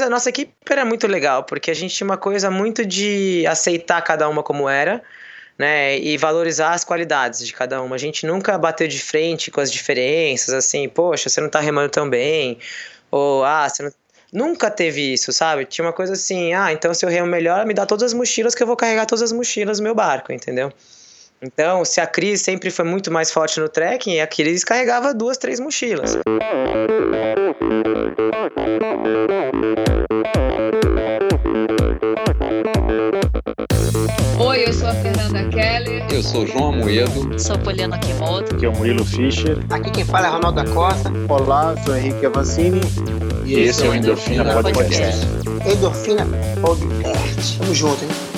a nossa equipe era muito legal, porque a gente tinha uma coisa muito de aceitar cada uma como era, né, e valorizar as qualidades de cada uma. A gente nunca bateu de frente com as diferenças, assim, poxa, você não tá remando tão bem, ou, ah, você não... Nunca teve isso, sabe? Tinha uma coisa assim, ah, então se eu remo melhor, me dá todas as mochilas que eu vou carregar todas as mochilas no meu barco, entendeu? Então, se a Cris sempre foi muito mais forte no trekking, a Cris carregava duas, três mochilas. Oi, eu sou a Fernanda Keller. Eu sou João Amoedo. Sou Poliana Kimoto. Aqui é o Murilo Fischer. Aqui quem fala é Ronaldo da Costa. Olá, sou Henrique Avancini. E, e esse é o Endorfina, Endorfina Podcast. Podcast. Endorfina Podcast. Tamo junto, hein?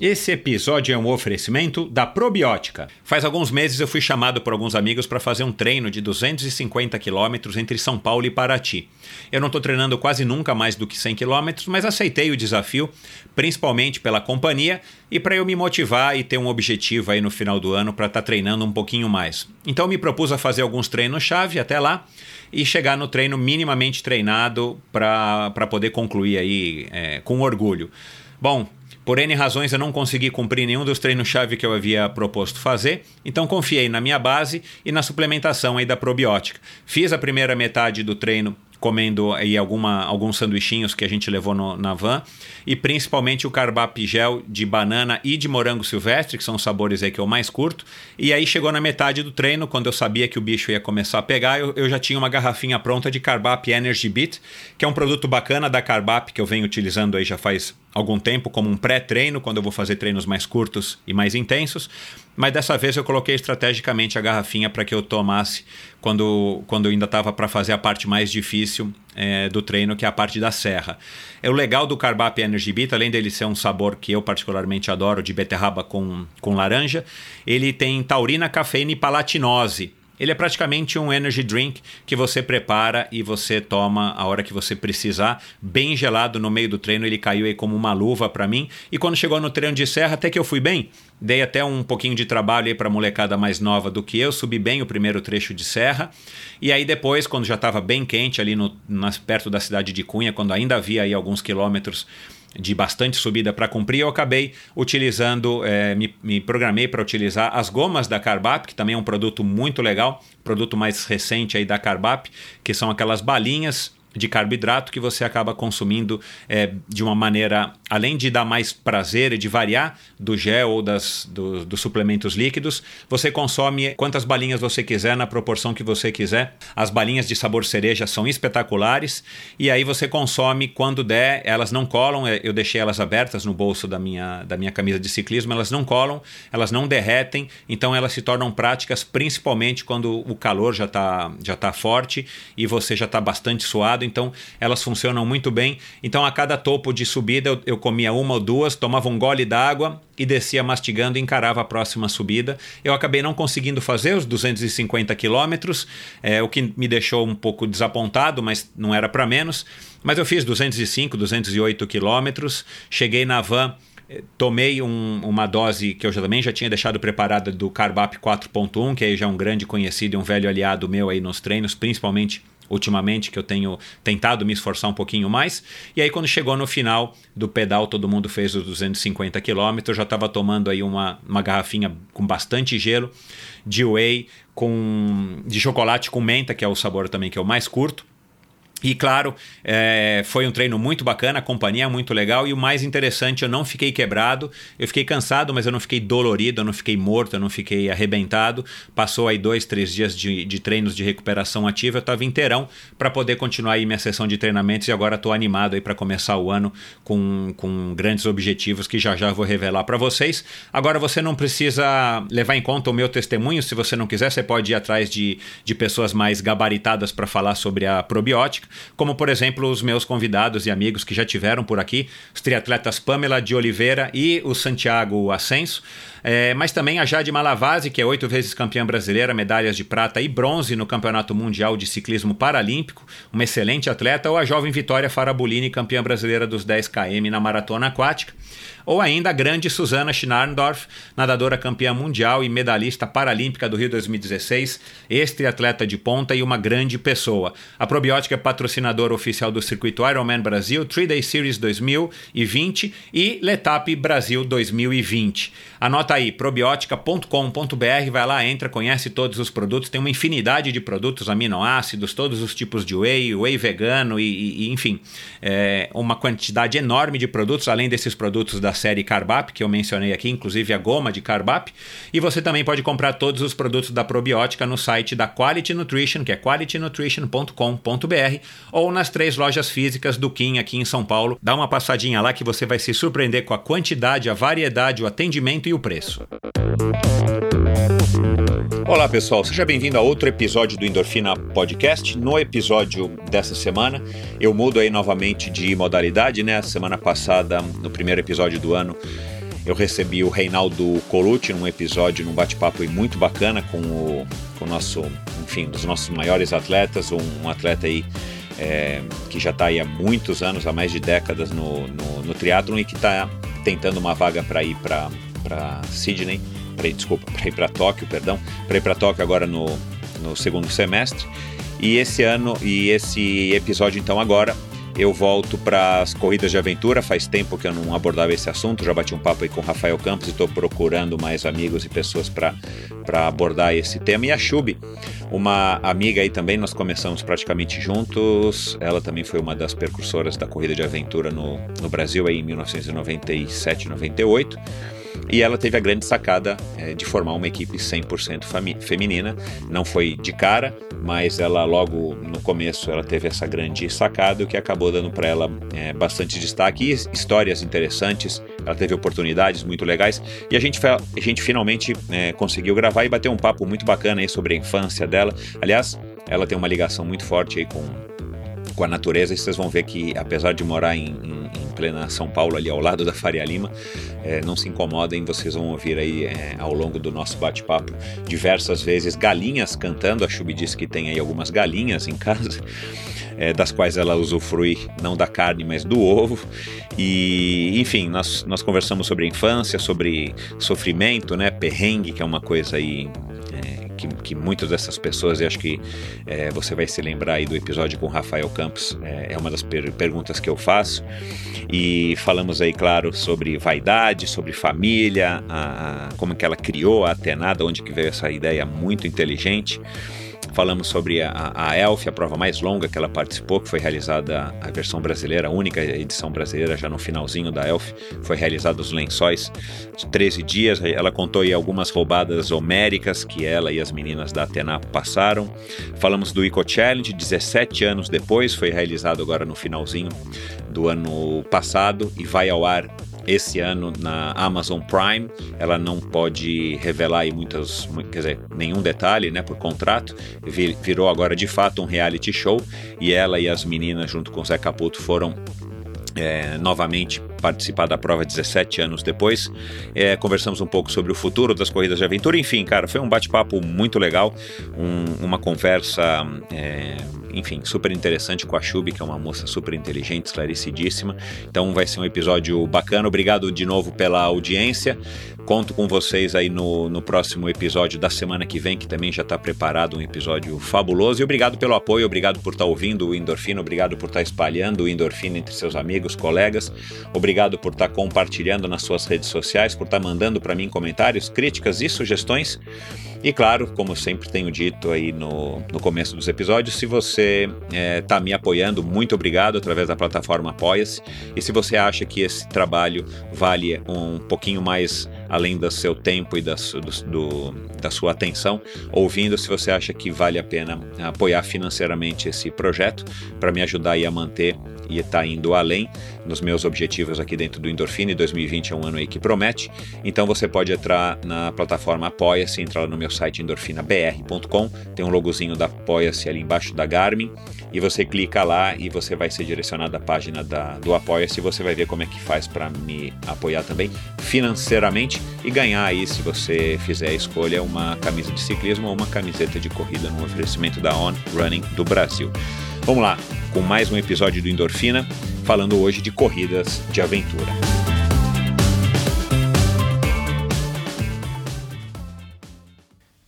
Esse episódio é um oferecimento da Probiótica. Faz alguns meses eu fui chamado por alguns amigos para fazer um treino de 250 quilômetros entre São Paulo e Paraty. Eu não estou treinando quase nunca mais do que 100 quilômetros, mas aceitei o desafio, principalmente pela companhia e para eu me motivar e ter um objetivo aí no final do ano para estar tá treinando um pouquinho mais. Então me propus a fazer alguns treinos-chave até lá e chegar no treino minimamente treinado para poder concluir aí é, com orgulho. Bom, por N razões eu não consegui cumprir nenhum dos treinos-chave que eu havia proposto fazer, então confiei na minha base e na suplementação aí da probiótica. Fiz a primeira metade do treino comendo aí alguma, alguns sanduichinhos que a gente levou no, na van e principalmente o carbap gel de banana e de morango silvestre, que são os sabores aí que eu mais curto. E aí chegou na metade do treino, quando eu sabia que o bicho ia começar a pegar, eu, eu já tinha uma garrafinha pronta de carbap Energy Beat, que é um produto bacana da carbap que eu venho utilizando aí já faz algum tempo como um pré-treino, quando eu vou fazer treinos mais curtos e mais intensos. Mas dessa vez eu coloquei estrategicamente a garrafinha para que eu tomasse quando, quando eu ainda estava para fazer a parte mais difícil é, do treino, que é a parte da serra. É o legal do Carbap Energy Beat, além dele ser um sabor que eu particularmente adoro, de beterraba com, com laranja, ele tem taurina, cafeína e palatinose ele é praticamente um energy drink que você prepara e você toma a hora que você precisar, bem gelado no meio do treino. Ele caiu aí como uma luva para mim. E quando chegou no treino de serra, até que eu fui bem. Dei até um pouquinho de trabalho aí para molecada mais nova do que eu, subi bem o primeiro trecho de serra. E aí depois, quando já estava bem quente ali no, nas, perto da cidade de Cunha, quando ainda havia aí alguns quilômetros de bastante subida para cumprir, eu acabei utilizando, é, me, me, programei para utilizar as gomas da Carbap, que também é um produto muito legal, produto mais recente aí da Carbap, que são aquelas balinhas de carboidrato que você acaba consumindo é, de uma maneira, além de dar mais prazer e de variar do gel ou das, do, dos suplementos líquidos, você consome quantas balinhas você quiser, na proporção que você quiser. As balinhas de sabor cereja são espetaculares e aí você consome quando der, elas não colam, é, eu deixei elas abertas no bolso da minha, da minha camisa de ciclismo, elas não colam, elas não derretem, então elas se tornam práticas principalmente quando o calor já está já tá forte e você já está bastante suado então elas funcionam muito bem. Então a cada topo de subida eu, eu comia uma ou duas, tomava um gole d'água e descia mastigando e encarava a próxima subida. Eu acabei não conseguindo fazer os 250 quilômetros, é, o que me deixou um pouco desapontado, mas não era para menos. Mas eu fiz 205, 208 quilômetros, cheguei na van eh, tomei um, uma dose que eu já, também já tinha deixado preparada do Carbap 4.1, que aí já é um grande conhecido e um velho aliado meu aí nos treinos, principalmente ultimamente, que eu tenho tentado me esforçar um pouquinho mais. E aí, quando chegou no final do pedal, todo mundo fez os 250 quilômetros. Eu já estava tomando aí uma, uma garrafinha com bastante gelo de whey com de chocolate com menta, que é o sabor também que eu mais curto. E claro, é, foi um treino muito bacana, a companhia é muito legal e o mais interessante, eu não fiquei quebrado, eu fiquei cansado, mas eu não fiquei dolorido, eu não fiquei morto, eu não fiquei arrebentado. Passou aí dois, três dias de, de treinos de recuperação ativa, eu estava inteirão para poder continuar aí minha sessão de treinamentos e agora estou animado aí para começar o ano com, com grandes objetivos que já já vou revelar para vocês. Agora você não precisa levar em conta o meu testemunho, se você não quiser, você pode ir atrás de, de pessoas mais gabaritadas para falar sobre a probiótica. Como por exemplo os meus convidados e amigos que já tiveram por aqui, os triatletas Pamela de Oliveira e o Santiago Ascenso. É, mas também a Jade Malavase, que é oito vezes campeã brasileira, medalhas de prata e bronze no Campeonato Mundial de Ciclismo Paralímpico, uma excelente atleta, ou a jovem Vitória Farabolini, campeã brasileira dos 10 km na maratona aquática ou ainda a grande Susana Schnarndorf, nadadora campeã mundial e medalhista paralímpica do Rio 2016, ex-atleta de ponta e uma grande pessoa. A Probiótica é patrocinadora oficial do circuito Ironman Brasil, 3-Day Series 2020 e Letap Brasil 2020. Anota aí, probiótica.com.br, vai lá, entra, conhece todos os produtos, tem uma infinidade de produtos, aminoácidos, todos os tipos de whey, whey vegano e, e enfim, é, uma quantidade enorme de produtos, além desses produtos da série Carbap, que eu mencionei aqui, inclusive a goma de Carbap. E você também pode comprar todos os produtos da probiótica no site da Quality Nutrition, que é qualitynutrition.com.br, ou nas três lojas físicas do Kim aqui em São Paulo. Dá uma passadinha lá que você vai se surpreender com a quantidade, a variedade, o atendimento o preço. Olá pessoal, seja bem-vindo a outro episódio do Endorfina Podcast. No episódio dessa semana, eu mudo aí novamente de modalidade, né? Semana passada, no primeiro episódio do ano, eu recebi o Reinaldo Colucci num episódio, num bate-papo muito bacana com o, com o nosso, enfim, dos nossos maiores atletas, um, um atleta aí é, que já está aí há muitos anos, há mais de décadas no, no, no triatlon e que está tentando uma vaga para ir para Sydney para ir, desculpa, para ir para Tóquio, perdão, para ir para Tóquio agora no, no segundo semestre. E esse ano e esse episódio então agora eu volto para as corridas de aventura. Faz tempo que eu não abordava esse assunto. Já bati um papo aí com o Rafael Campos e estou procurando mais amigos e pessoas para abordar esse tema. E a Chubi, uma amiga aí também, nós começamos praticamente juntos. Ela também foi uma das percursoras da corrida de aventura no, no Brasil aí em 1997, 98. E ela teve a grande sacada é, de formar uma equipe 100% feminina. Não foi de cara, mas ela logo no começo ela teve essa grande sacada, o que acabou dando para ela é, bastante destaque e histórias interessantes. Ela teve oportunidades muito legais e a gente, a gente finalmente é, conseguiu gravar e bater um papo muito bacana aí sobre a infância dela. Aliás, ela tem uma ligação muito forte aí com, com a natureza e vocês vão ver que apesar de morar em, em plena São Paulo, ali ao lado da Faria Lima. É, não se incomodem, vocês vão ouvir aí é, ao longo do nosso bate-papo diversas vezes galinhas cantando. A Chubi disse que tem aí algumas galinhas em casa. É, das quais ela usufrui não da carne, mas do ovo. E, enfim, nós, nós conversamos sobre infância, sobre sofrimento, né, perrengue, que é uma coisa aí que, que muitas dessas pessoas, e acho que é, você vai se lembrar aí do episódio com Rafael Campos, é, é uma das per perguntas que eu faço. E falamos aí, claro, sobre vaidade, sobre família, a, a, como que ela criou a Atenada, onde que veio essa ideia muito inteligente. Falamos sobre a, a Elf, a prova mais longa que ela participou, que foi realizada a versão brasileira, a única edição brasileira, já no finalzinho da Elf, foi realizada os lençóis de 13 dias. Ela contou aí algumas roubadas homéricas que ela e as meninas da Atena passaram. Falamos do Eco Challenge, 17 anos depois, foi realizado agora no finalzinho do ano passado e vai ao ar esse ano na Amazon Prime. Ela não pode revelar aí muitas, quer dizer, nenhum detalhe, né, por contrato. Virou agora de fato um reality show e ela e as meninas junto com o Zé Caputo foram é, novamente participar da prova 17 anos depois. É, conversamos um pouco sobre o futuro das corridas de aventura. Enfim, cara, foi um bate-papo muito legal, um, uma conversa, é, enfim, super interessante com a Chubi, que é uma moça super inteligente, esclarecidíssima. Então vai ser um episódio bacana. Obrigado de novo pela audiência. Conto com vocês aí no, no próximo episódio da semana que vem, que também já está preparado um episódio fabuloso. E obrigado pelo apoio, obrigado por estar tá ouvindo o Endorfina, obrigado por estar tá espalhando o Endorfina entre seus amigos, colegas. Obrigado por estar tá compartilhando nas suas redes sociais, por estar mandando para mim comentários, críticas e sugestões. E claro, como sempre tenho dito aí no, no começo dos episódios, se você está é, me apoiando, muito obrigado através da plataforma Apoia-se. E se você acha que esse trabalho vale um pouquinho mais além do seu tempo e da, do, do, da sua atenção, ouvindo, se você acha que vale a pena apoiar financeiramente esse projeto para me ajudar a manter e estar tá indo além, nos meus objetivos aqui dentro do Endorfina. E 2020 é um ano aí que promete. Então você pode entrar na plataforma Apoia-se, entrar lá no meu site endorfinabr.com, tem um logozinho da Apoia-se ali embaixo da Garmin. E você clica lá e você vai ser direcionado à página da, do Apoia-se. Você vai ver como é que faz para me apoiar também financeiramente e ganhar aí, se você fizer a escolha, uma camisa de ciclismo ou uma camiseta de corrida no oferecimento da On Running do Brasil. Vamos lá, com mais um episódio do Endorfina, falando hoje de corridas de aventura.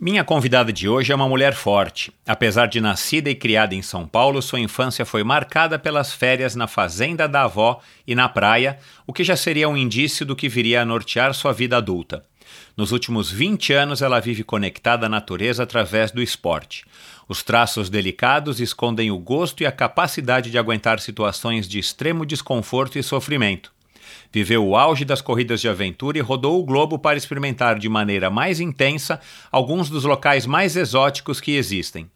Minha convidada de hoje é uma mulher forte. Apesar de nascida e criada em São Paulo, sua infância foi marcada pelas férias na fazenda da avó e na praia, o que já seria um indício do que viria a nortear sua vida adulta. Nos últimos 20 anos, ela vive conectada à natureza através do esporte. Os traços delicados escondem o gosto e a capacidade de aguentar situações de extremo desconforto e sofrimento. Viveu o auge das corridas de aventura e rodou o globo para experimentar de maneira mais intensa alguns dos locais mais exóticos que existem.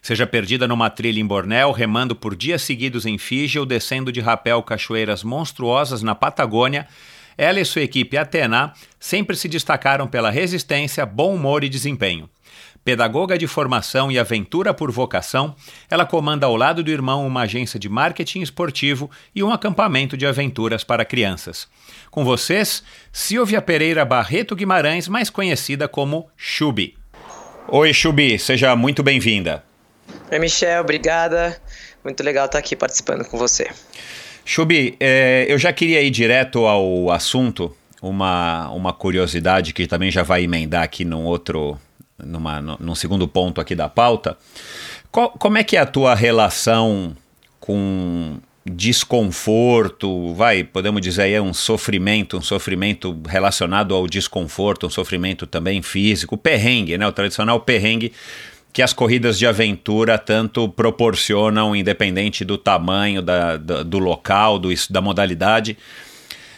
Seja perdida numa trilha em Bornéu, remando por dias seguidos em Fiji ou descendo de rapel cachoeiras monstruosas na Patagônia, ela e sua equipe Atena sempre se destacaram pela resistência, bom humor e desempenho. Pedagoga de formação e aventura por vocação, ela comanda ao lado do irmão uma agência de marketing esportivo e um acampamento de aventuras para crianças. Com vocês, Silvia Pereira Barreto Guimarães, mais conhecida como Chubi. Oi, Chubi, seja muito bem-vinda. Oi, Michel, obrigada. Muito legal estar aqui participando com você. Chubi, é, eu já queria ir direto ao assunto, uma, uma curiosidade que também já vai emendar aqui num outro, numa, num segundo ponto aqui da pauta. Qual, como é que é a tua relação com desconforto, vai, podemos dizer aí, é um sofrimento, um sofrimento relacionado ao desconforto, um sofrimento também físico, perrengue, né? O tradicional perrengue que as corridas de aventura tanto proporcionam, independente do tamanho, da, da do local, do, da modalidade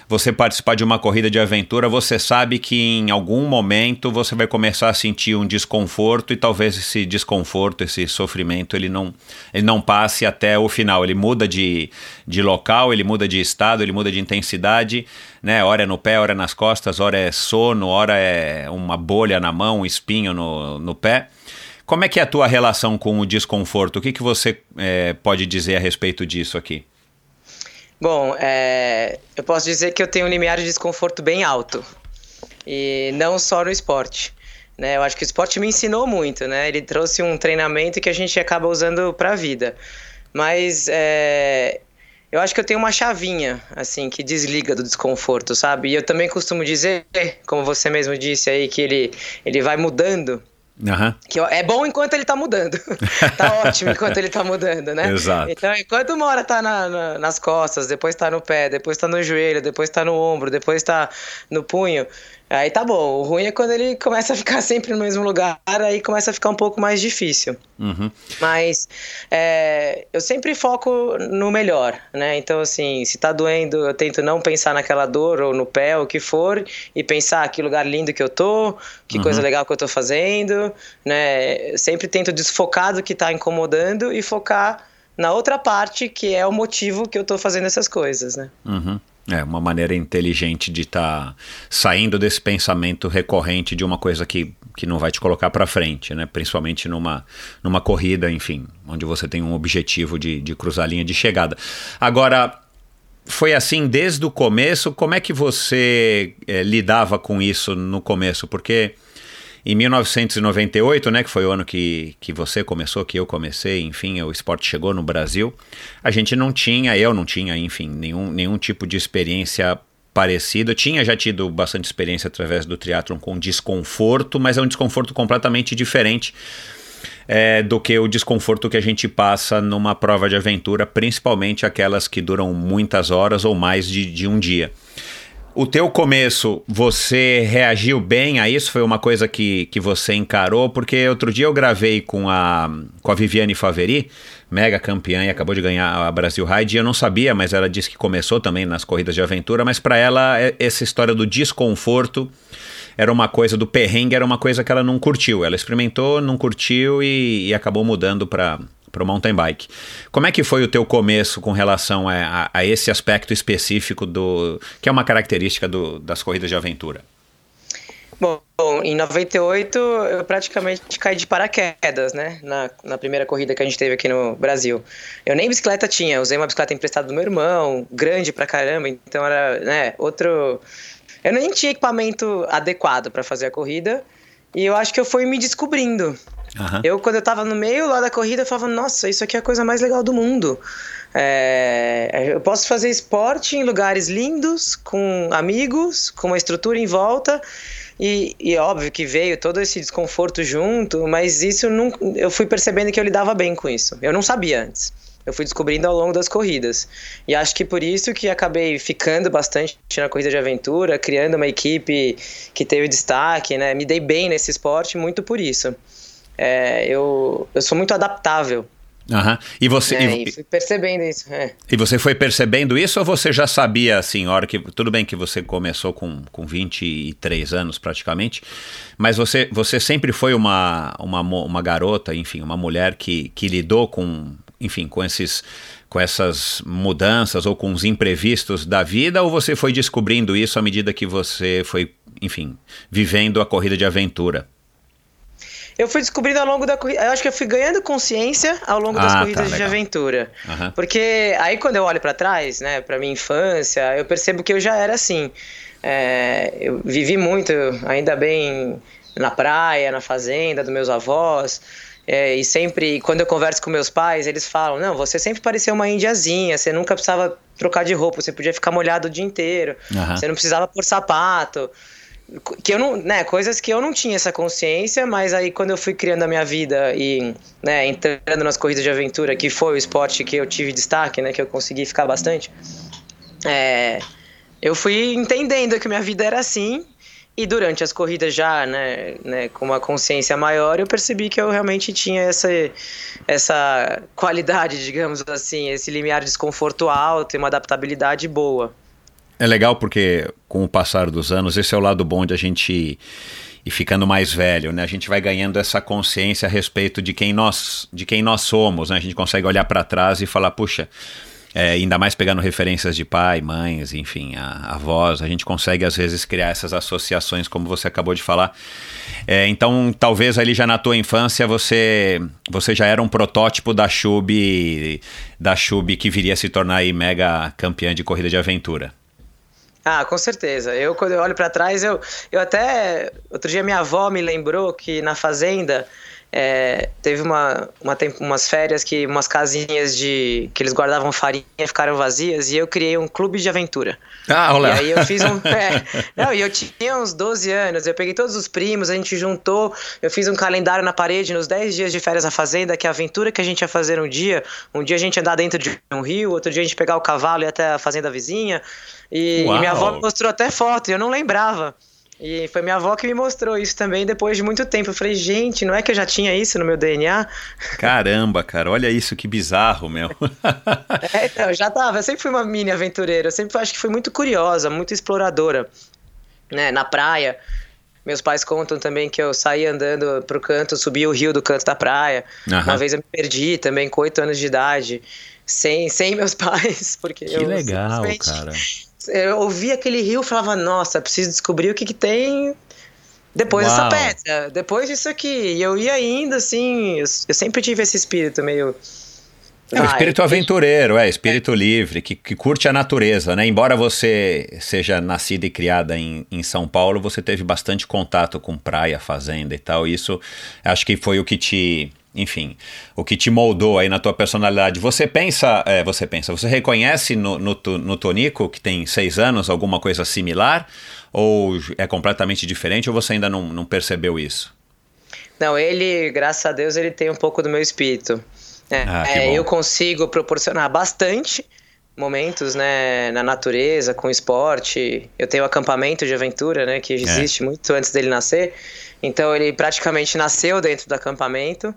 você participar de uma corrida de aventura, você sabe que em algum momento você vai começar a sentir um desconforto e talvez esse desconforto, esse sofrimento, ele não, ele não passe até o final. Ele muda de, de local, ele muda de estado, ele muda de intensidade, né? Hora é no pé, hora é nas costas, hora é sono, hora é uma bolha na mão, um espinho no, no pé. Como é que é a tua relação com o desconforto? O que, que você é, pode dizer a respeito disso aqui? Bom, é, eu posso dizer que eu tenho um limiar de desconforto bem alto. E não só no esporte. Né? Eu acho que o esporte me ensinou muito, né? Ele trouxe um treinamento que a gente acaba usando para a vida. Mas é, eu acho que eu tenho uma chavinha, assim, que desliga do desconforto, sabe? E eu também costumo dizer, como você mesmo disse aí, que ele, ele vai mudando Uhum. Que é bom enquanto ele tá mudando. tá ótimo enquanto ele tá mudando, né? Exato. Então, enquanto uma hora tá na, na, nas costas, depois tá no pé, depois tá no joelho, depois tá no ombro, depois tá no punho, Aí tá bom. O ruim é quando ele começa a ficar sempre no mesmo lugar, aí começa a ficar um pouco mais difícil. Uhum. Mas é, eu sempre foco no melhor, né? Então, assim, se tá doendo, eu tento não pensar naquela dor ou no pé, ou o que for, e pensar que lugar lindo que eu tô, que uhum. coisa legal que eu tô fazendo, né? Eu sempre tento desfocar do que tá incomodando e focar na outra parte, que é o motivo que eu tô fazendo essas coisas, né? Uhum. É, uma maneira inteligente de estar tá saindo desse pensamento recorrente de uma coisa que, que não vai te colocar para frente, né? Principalmente numa, numa corrida, enfim, onde você tem um objetivo de, de cruzar a linha de chegada. Agora, foi assim desde o começo? Como é que você é, lidava com isso no começo? Porque em 1998, né, que foi o ano que, que você começou, que eu comecei, enfim, o esporte chegou no Brasil, a gente não tinha, eu não tinha, enfim, nenhum, nenhum tipo de experiência parecida. Eu tinha já tido bastante experiência através do triatlon com desconforto, mas é um desconforto completamente diferente é, do que o desconforto que a gente passa numa prova de aventura, principalmente aquelas que duram muitas horas ou mais de, de um dia. O teu começo, você reagiu bem a isso? Foi uma coisa que, que você encarou? Porque outro dia eu gravei com a, com a Viviane Faveri, mega campeã e acabou de ganhar a Brasil Ride. Eu não sabia, mas ela disse que começou também nas corridas de aventura. Mas para ela, é, essa história do desconforto era uma coisa, do perrengue era uma coisa que ela não curtiu. Ela experimentou, não curtiu e, e acabou mudando para para o mountain bike. Como é que foi o teu começo com relação a, a, esse aspecto específico do que é uma característica do, das corridas de aventura? Bom, em 98 eu praticamente caí de paraquedas, né? Na, na primeira corrida que a gente teve aqui no Brasil. Eu nem bicicleta tinha, usei uma bicicleta emprestada do meu irmão, grande pra caramba, então era, né, outro. Eu nem tinha equipamento adequado para fazer a corrida e eu acho que eu fui me descobrindo. Uhum. Eu, quando eu tava no meio lá da corrida, eu falava, nossa, isso aqui é a coisa mais legal do mundo. É, eu posso fazer esporte em lugares lindos, com amigos, com uma estrutura em volta e, e óbvio que veio todo esse desconforto junto, mas isso não, eu fui percebendo que eu lidava bem com isso. Eu não sabia antes. Eu fui descobrindo ao longo das corridas. E acho que por isso que acabei ficando bastante na corrida de aventura, criando uma equipe que teve destaque, né? Me dei bem nesse esporte muito por isso. É, eu, eu sou muito adaptável. Uhum. E você é, e, e fui percebendo isso. É. E você foi percebendo isso ou você já sabia assim, hora que tudo bem que você começou com, com 23 anos praticamente, mas você, você sempre foi uma, uma, uma garota, enfim, uma mulher que, que lidou com, enfim, com esses com essas mudanças ou com os imprevistos da vida ou você foi descobrindo isso à medida que você foi, enfim, vivendo a corrida de aventura? Eu fui descobrindo ao longo da corrida. Eu acho que eu fui ganhando consciência ao longo das ah, tá, corridas tá, de aventura. Uhum. Porque aí quando eu olho para trás, né, pra minha infância, eu percebo que eu já era assim. É, eu vivi muito, ainda bem, na praia, na fazenda dos meus avós. É, e sempre, quando eu converso com meus pais, eles falam: Não, você sempre parecia uma indiazinha, você nunca precisava trocar de roupa, você podia ficar molhado o dia inteiro, uhum. você não precisava pôr sapato que eu não, né, coisas que eu não tinha essa consciência, mas aí quando eu fui criando a minha vida e, né, entrando nas corridas de aventura, que foi o esporte que eu tive destaque, né, que eu consegui ficar bastante, é, eu fui entendendo que minha vida era assim e durante as corridas já, né, né, com uma consciência maior, eu percebi que eu realmente tinha essa, essa qualidade, digamos assim, esse limiar de desconforto alto e uma adaptabilidade boa. É legal porque, com o passar dos anos, esse é o lado bom de a gente ir ficando mais velho, né? A gente vai ganhando essa consciência a respeito de quem nós, de quem nós somos, né? A gente consegue olhar para trás e falar, puxa, é, ainda mais pegando referências de pai, mães, enfim, a, avós, a gente consegue às vezes criar essas associações, como você acabou de falar. É, então, talvez ali já na tua infância você você já era um protótipo da Chub, da Chub que viria a se tornar aí mega campeã de corrida de aventura. Ah, com certeza. Eu, quando eu olho para trás, eu, eu até. Outro dia minha avó me lembrou que na fazenda é, teve uma, uma, umas férias que umas casinhas de que eles guardavam farinha ficaram vazias e eu criei um clube de aventura. Ah, olá. E aí eu fiz um. É, não, e eu tinha uns 12 anos, eu peguei todos os primos, a gente juntou, eu fiz um calendário na parede nos 10 dias de férias na fazenda, que a aventura que a gente ia fazer um dia. Um dia a gente andar dentro de um rio, outro dia a gente pegar o cavalo e ir até a fazenda vizinha. E, e minha avó me mostrou até foto, e eu não lembrava. E foi minha avó que me mostrou isso também depois de muito tempo. Eu falei, gente, não é que eu já tinha isso no meu DNA? Caramba, cara, olha isso, que bizarro, meu. é, então, já tava. Eu sempre fui uma mini aventureira. Eu sempre acho que fui muito curiosa, muito exploradora. Né, na praia. Meus pais contam também que eu saí andando pro canto, subi o rio do canto da praia. Uhum. Uma vez eu me perdi também, com oito anos de idade, sem, sem meus pais. Porque que eu legal, cara eu ouvia aquele rio e falava, nossa, preciso descobrir o que, que tem depois Uau. dessa pedra, depois disso aqui. E eu ia indo, assim, eu, eu sempre tive esse espírito meio. É, o espírito aventureiro, é, espírito é. livre, que, que curte a natureza, né? Embora você seja nascida e criada em, em São Paulo, você teve bastante contato com praia, fazenda e tal. Isso acho que foi o que te enfim, o que te moldou aí na tua personalidade. Você pensa, é, você pensa, você reconhece no, no, no Tonico, que tem seis anos, alguma coisa similar? Ou é completamente diferente ou você ainda não, não percebeu isso? Não, ele, graças a Deus, ele tem um pouco do meu espírito. É, ah, é, eu consigo proporcionar bastante momentos, né, na natureza, com esporte. Eu tenho acampamento de aventura, né, que é. existe é. muito antes dele nascer. Então ele praticamente nasceu dentro do acampamento.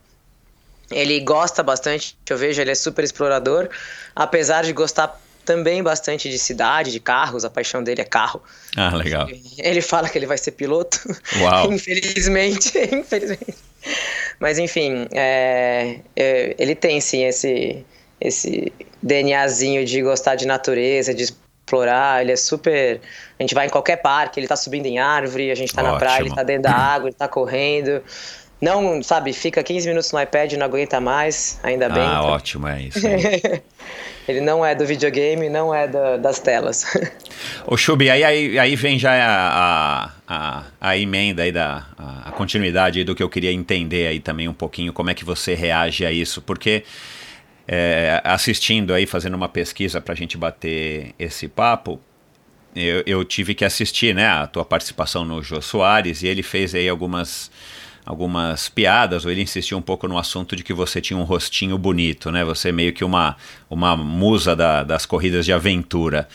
Ele gosta bastante, eu vejo, ele é super explorador, apesar de gostar também bastante de cidade, de carros, a paixão dele é carro. Ah, legal. Ele fala que ele vai ser piloto. Uau. infelizmente, infelizmente. Mas enfim, é, é, ele tem sim esse, esse DNAzinho de gostar de natureza, de explorar. Ele é super. A gente vai em qualquer parque, ele tá subindo em árvore, a gente tá Ótimo. na praia, ele tá dentro da água, ele tá correndo. Não, sabe, fica 15 minutos no iPad e não aguenta mais, ainda bem. Ah, ótimo, é isso. Ele não é do videogame, não é da- das telas. Ô Chubi, aí, aí, aí vem já a, a, a, a emenda aí da a, a continuidade aí do que eu queria entender aí também um pouquinho, como é que você reage a isso, porque é, assistindo aí, fazendo uma pesquisa pra gente bater esse papo, eu, eu tive que assistir, né, a tua participação no Jô Soares e ele fez aí algumas algumas piadas, ou ele insistiu um pouco no assunto de que você tinha um rostinho bonito, né? Você é meio que uma, uma musa da- das corridas de aventura.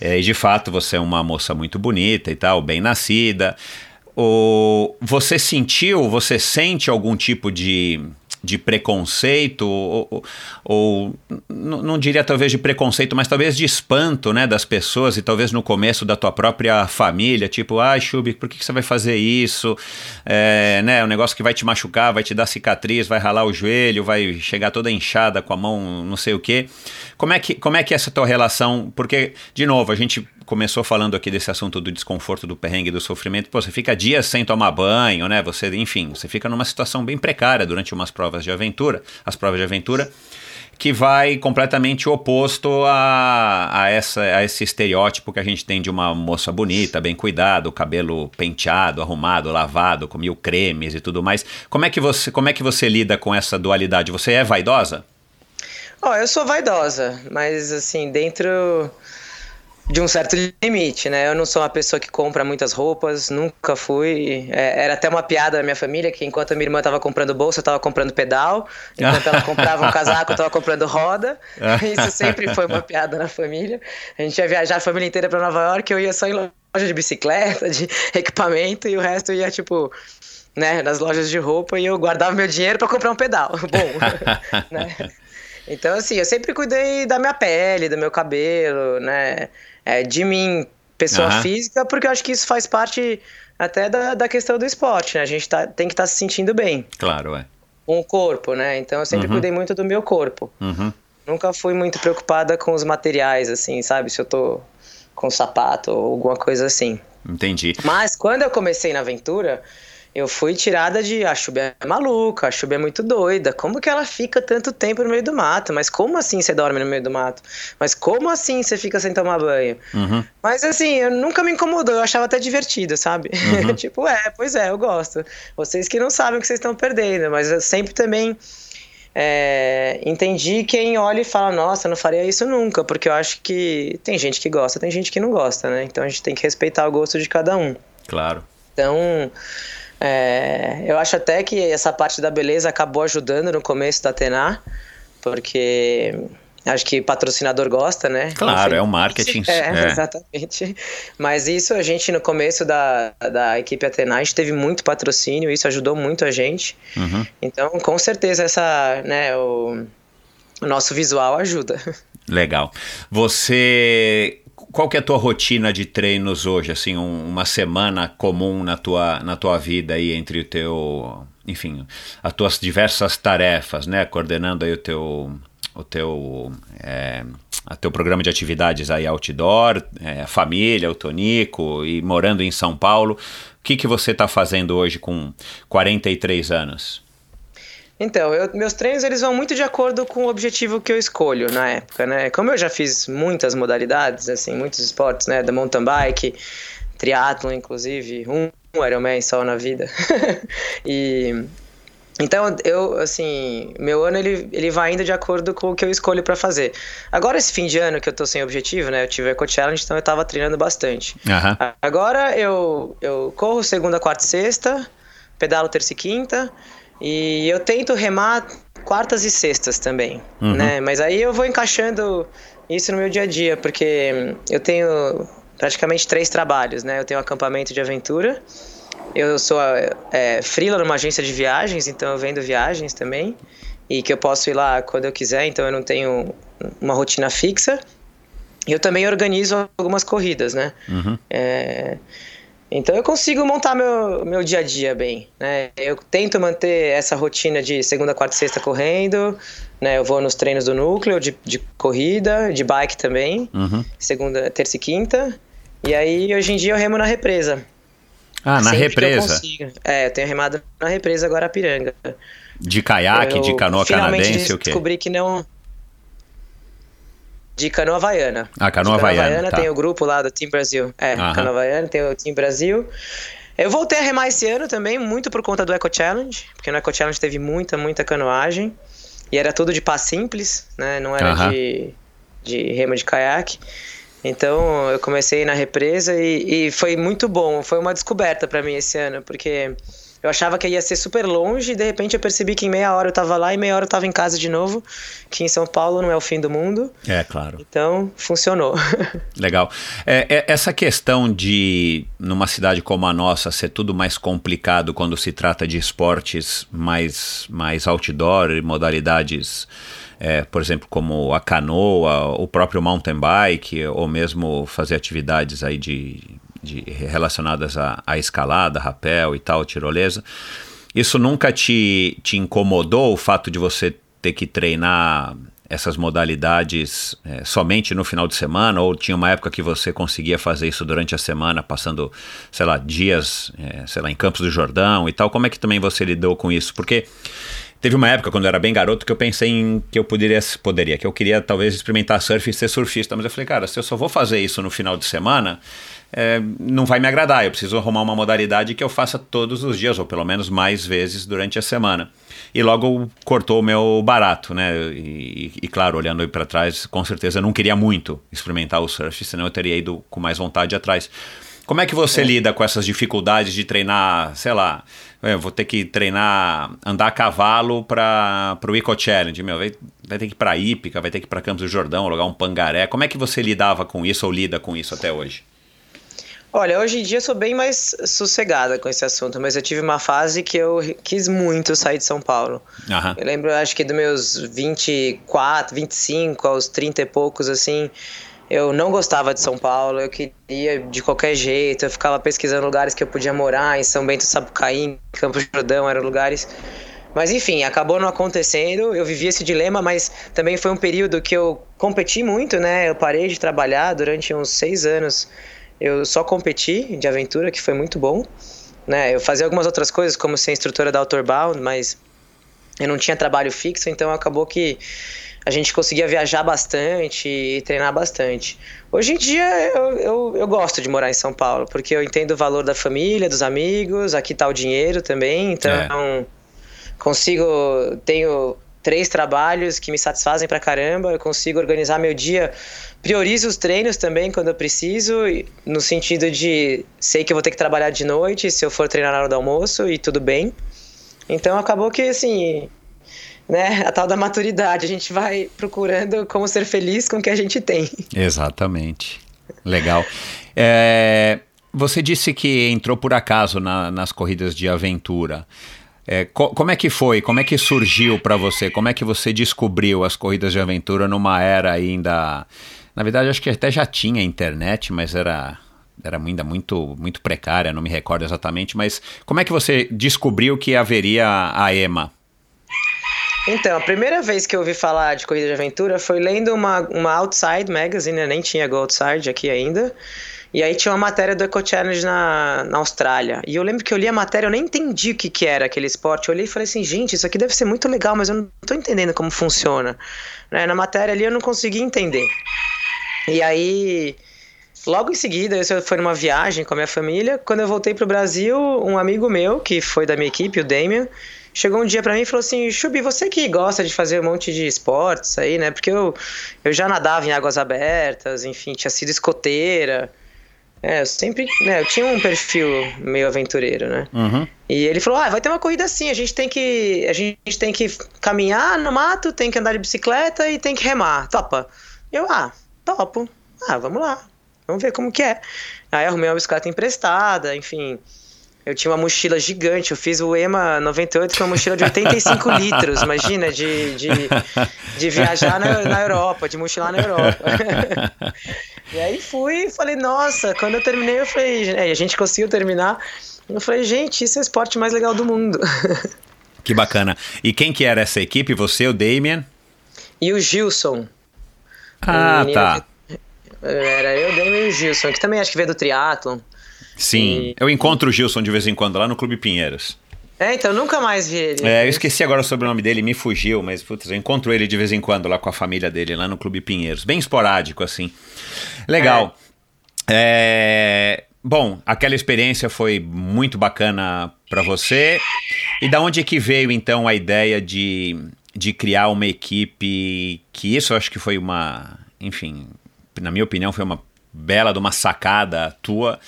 É, e de fato você é uma moça muito bonita e tal, bem nascida. O, você sentiu, você sente algum tipo de, de preconceito, ou, ou- não diria talvez de preconceito, mas talvez de espanto né, das pessoas e talvez no começo da tua própria família, tipo, ai, Chubi, por que, que você vai fazer isso? É, né, um negócio que vai te machucar, vai te dar cicatriz, vai ralar o joelho, vai chegar toda inchada com a mão, não sei o quê. Como é que, como é, que é essa tua relação? Porque, de novo, a gente começou falando aqui desse assunto do desconforto, do perrengue, do sofrimento. Pô, você fica dias sem tomar banho, né? Você, enfim, você fica numa situação bem precária durante umas provas de aventura, as provas de aventura, que vai completamente oposto a, a, essa, a esse estereótipo que a gente tem de uma moça bonita, bem cuidada, o cabelo penteado, arrumado, lavado, com mil cremes e tudo mais. Como é que você, como é que você lida com essa dualidade? Você é vaidosa? Ó, eu sou vaidosa, mas assim, dentro de um certo limite, né? Eu não sou uma pessoa que compra muitas roupas, nunca fui. É, era até uma piada da minha família que enquanto a minha irmã tava comprando bolsa, eu tava comprando pedal. Enquanto ela comprava um casaco, eu tava comprando roda. Isso sempre foi uma piada na família. A gente ia viajar a família inteira pra Nova York, eu ia só em loja de bicicleta, de equipamento, e o resto ia, tipo, né, nas lojas de roupa, e eu guardava meu dinheiro pra comprar um pedal. Bom, né? Então, assim, eu sempre cuidei da minha pele, do meu cabelo, né? É, de mim, pessoa Aham. física, porque eu acho que isso faz parte até da, da questão do esporte, né? A gente tá, tem que estar se sentindo bem Claro, é. com o corpo, né? Então eu sempre Uhum. cuidei muito do meu corpo. Uhum. Nunca fui muito preocupada com os materiais, assim, sabe? Se eu tô com sapato ou alguma coisa assim. Entendi. Mas quando eu comecei na aventura, eu fui tirada de a Chubi é maluca, a Chubi é muito doida. Como que ela fica tanto tempo no meio do mato? Mas como assim você dorme no meio do mato? Mas como assim você fica sem tomar banho? Uhum. Mas assim, eu nunca me incomodou, eu achava até divertido, sabe? tipo, é, pois é, eu gosto. Vocês que não sabem o que vocês estão perdendo, mas eu sempre também é, entendi quem olha e fala, nossa, eu não faria isso nunca, porque eu acho que tem gente que gosta, tem gente que não gosta, né? Então a gente tem que respeitar o gosto de cada um. Claro. Então, é, eu acho até que essa parte da beleza acabou ajudando no começo da Atena, porque acho que patrocinador gosta, né? Claro, é o marketing. É, é. exatamente. Mas isso a gente, no começo da, da equipe Atena, a gente teve muito patrocínio, isso ajudou muito a gente. Uhum. Então, com certeza, essa, né, o, o nosso visual ajuda. Legal. Você. Qual que é a tua rotina de treinos hoje? Assim, um- uma semana comum na tua, na tua vida aí entre o teu. Enfim, as tuas diversas tarefas, né? Coordenando aí o teu. O teu, é, a teu programa de atividades aí outdoor, é, família, o Tonico e morando em São Paulo. O que, que você está fazendo hoje com 43 anos? Então, eu- meus treinos eles vão muito de acordo com o objetivo que eu escolho na época, né? Como eu já fiz muitas modalidades, assim, muitos esportes, né? Da mountain bike, triatlo, inclusive, um Ironman só na vida. e então eu, assim, meu ano ele, ele vai indo de acordo com o que eu escolho pra fazer. Agora esse fim de ano que eu tô sem objetivo, né? Eu tive a Eco Challenge, então eu tava treinando bastante. Aham. Agora eu, eu corro segunda, quarta e sexta, pedalo terça e quinta, e eu tento remar quartas e sextas também, Uhum. né? Mas aí eu vou encaixando isso no meu dia a dia, porque eu tenho praticamente três trabalhos, né? Eu tenho um acampamento de aventura, eu sou é, freela numa agência de viagens, então eu vendo viagens também, e que eu posso ir lá quando eu quiser, então eu não tenho uma rotina fixa. E eu também organizo algumas corridas, né? Uhum. É, Então eu consigo montar meu, meu dia a dia bem, né? Eu tento manter essa rotina de segunda, quarta e sexta correndo, né? Eu vou nos treinos do núcleo de, de corrida, de bike também, Uhum. segunda, terça e quinta. E aí hoje em dia eu remo na represa. Ah, na Sempre eu represa. consigo. É, eu tenho remado na represa agora Piranga. De caiaque, de Eu canoa finalmente canadense, o quê? descobri que não. De canoa havaiana. Ah, canoa De havaiana, tá. tem o grupo lá do Team Brasil. É, Aham. canoa havaiana, tem o Team Brasil. Eu voltei a remar esse ano também, muito por conta do Eco Challenge, porque no Eco Challenge teve muita, muita canoagem. E era tudo de pá simples, né? Não era Aham. de, de remo de caiaque. Então eu comecei na represa e, e foi muito bom. Foi uma descoberta pra mim esse ano, porque eu achava que ia ser super longe e de repente eu percebi que em meia hora eu tava lá e meia hora eu tava em casa de novo, que em São Paulo não é o fim do mundo. É, claro. Então funcionou. Legal. É, é, essa questão de, numa cidade como a nossa, ser tudo mais complicado quando se trata de esportes mais, mais outdoor e modalidades, é, por exemplo, como a canoa, o próprio mountain bike, ou mesmo fazer atividades aí de, de relacionadas à, à escalada, rapel e tal, tirolesa. Isso nunca te, te incomodou o fato de você ter que treinar essas modalidades é, somente no final de semana ou tinha uma época que você conseguia fazer isso durante a semana, passando, sei lá, dias, é, sei lá, em Campos do Jordão e tal? Como é que também você lidou com isso? Porque teve uma época quando eu era bem garoto que eu pensei em que eu poderia, poderia que eu queria talvez experimentar surf e ser surfista, mas eu falei, cara, se eu só vou fazer isso no final de semana, é, não vai me agradar. Eu preciso arrumar uma modalidade que eu faça todos os dias, ou pelo menos mais vezes durante a semana. E logo cortou o meu barato, né? E, e claro, olhando aí para trás, com certeza eu não queria muito experimentar o surf, senão eu teria ido com mais vontade atrás. Como é que você lida com essas dificuldades de treinar, sei lá, eu vou ter que treinar, andar a cavalo para o Eco Challenge, meu, vai, vai ter que ir para Ípica, vai ter que ir para Campos do Jordão, alugar um pangaré. Como é que você lidava com isso ou lida com isso até hoje? Olha, hoje em dia eu sou bem mais sossegada com esse assunto, mas eu tive uma fase que eu quis muito sair de São Paulo. Aham. Eu lembro, acho que dos meus 24, 25 aos 30 e poucos, assim, eu não gostava de São Paulo, eu queria de qualquer jeito, eu ficava pesquisando lugares que eu podia morar, em São Bento, Sapucaí, Campos do Jordão, eram lugares... Mas enfim, acabou não acontecendo, eu vivi esse dilema, mas também foi um período que eu competi muito, né? Eu parei de trabalhar durante uns seis anos, eu só competi de aventura, que foi muito bom, né? Eu fazia algumas outras coisas, como ser instrutora da Outerbound, mas eu não tinha trabalho fixo, então acabou que a gente conseguia viajar bastante e treinar bastante. Hoje em dia eu, eu, eu, gosto de morar em São Paulo, porque eu entendo o valor da família, dos amigos, aqui tá o dinheiro também, então é. consigo, tenho três trabalhos que me satisfazem pra caramba, eu consigo organizar meu dia, priorizo os treinos também quando eu preciso, no sentido de sei que eu vou ter que trabalhar de noite se eu for treinar na hora do almoço e tudo bem. Então acabou que assim, né, a tal da maturidade, a gente vai procurando como ser feliz com o que a gente tem. Exatamente. Legal. É, você disse que entrou por acaso na, nas corridas de aventura. É, co como é que foi? Como é que surgiu para você? Como é que você descobriu as corridas de aventura numa era ainda. Na verdade, acho que até já tinha internet, mas era era ainda muito, muito precária, não me recordo exatamente, mas como é que você descobriu que haveria a EMA? Então, a primeira vez que eu ouvi falar de corrida de aventura foi lendo uma, uma Outside Magazine, eu nem tinha Go Outside aqui ainda, e aí tinha uma matéria do Eco Challenge na, na Austrália. E eu lembro que eu li a matéria, eu nem entendi o que, que era aquele esporte. Eu olhei e falei assim, gente, isso aqui deve ser muito legal, mas eu não tô entendendo como funciona. Né? Na matéria ali eu não consegui entender. E aí... Logo em seguida, eu fui numa viagem com a minha família. Quando eu voltei pro Brasil, um amigo meu, que foi da minha equipe, o Damian, chegou um dia para mim e falou assim: Chubi, você que gosta de fazer um monte de esportes aí, né? Porque eu, eu já nadava em águas abertas, enfim, tinha sido escoteira. É, eu sempre, né, eu tinha um perfil meio aventureiro, né? Uhum. E ele falou: "Ah, vai ter uma corrida assim, a gente tem que a gente tem que caminhar no mato, tem que andar de bicicleta e tem que remar. Topa?" Eu: "Ah, topo. Ah, vamos lá. Vamos ver como que é." Aí arrumei uma bicicleta emprestada, enfim, eu tinha uma mochila gigante, eu fiz o EMA 98 com uma mochila de 85 litros, imagina, de, de, de viajar na, na Europa, de mochilar na Europa. E aí fui e falei, nossa, quando eu terminei, eu falei, é, a gente conseguiu terminar. Eu falei, gente, isso é o esporte mais legal do mundo. Que bacana. E quem que era essa equipe? Você, o Damien? E o Gilson. Ah, tá. Era eu, Damien e o Gilson, que também acho que veio do triatlon. Sim, e... eu encontro o Gilson de vez em quando lá no Clube Pinheiros. É, então nunca mais vi ele. É, eu esqueci agora o sobrenome dele, me fugiu, mas putz, eu encontro ele de vez em quando lá com a família dele, lá no Clube Pinheiros. Bem esporádico, assim. Legal. É. É... Bom, aquela experiência foi muito bacana para você. E da onde que veio então a ideia de, de criar uma equipe que isso eu acho que foi uma, enfim, na minha opinião foi uma bela de uma sacada tua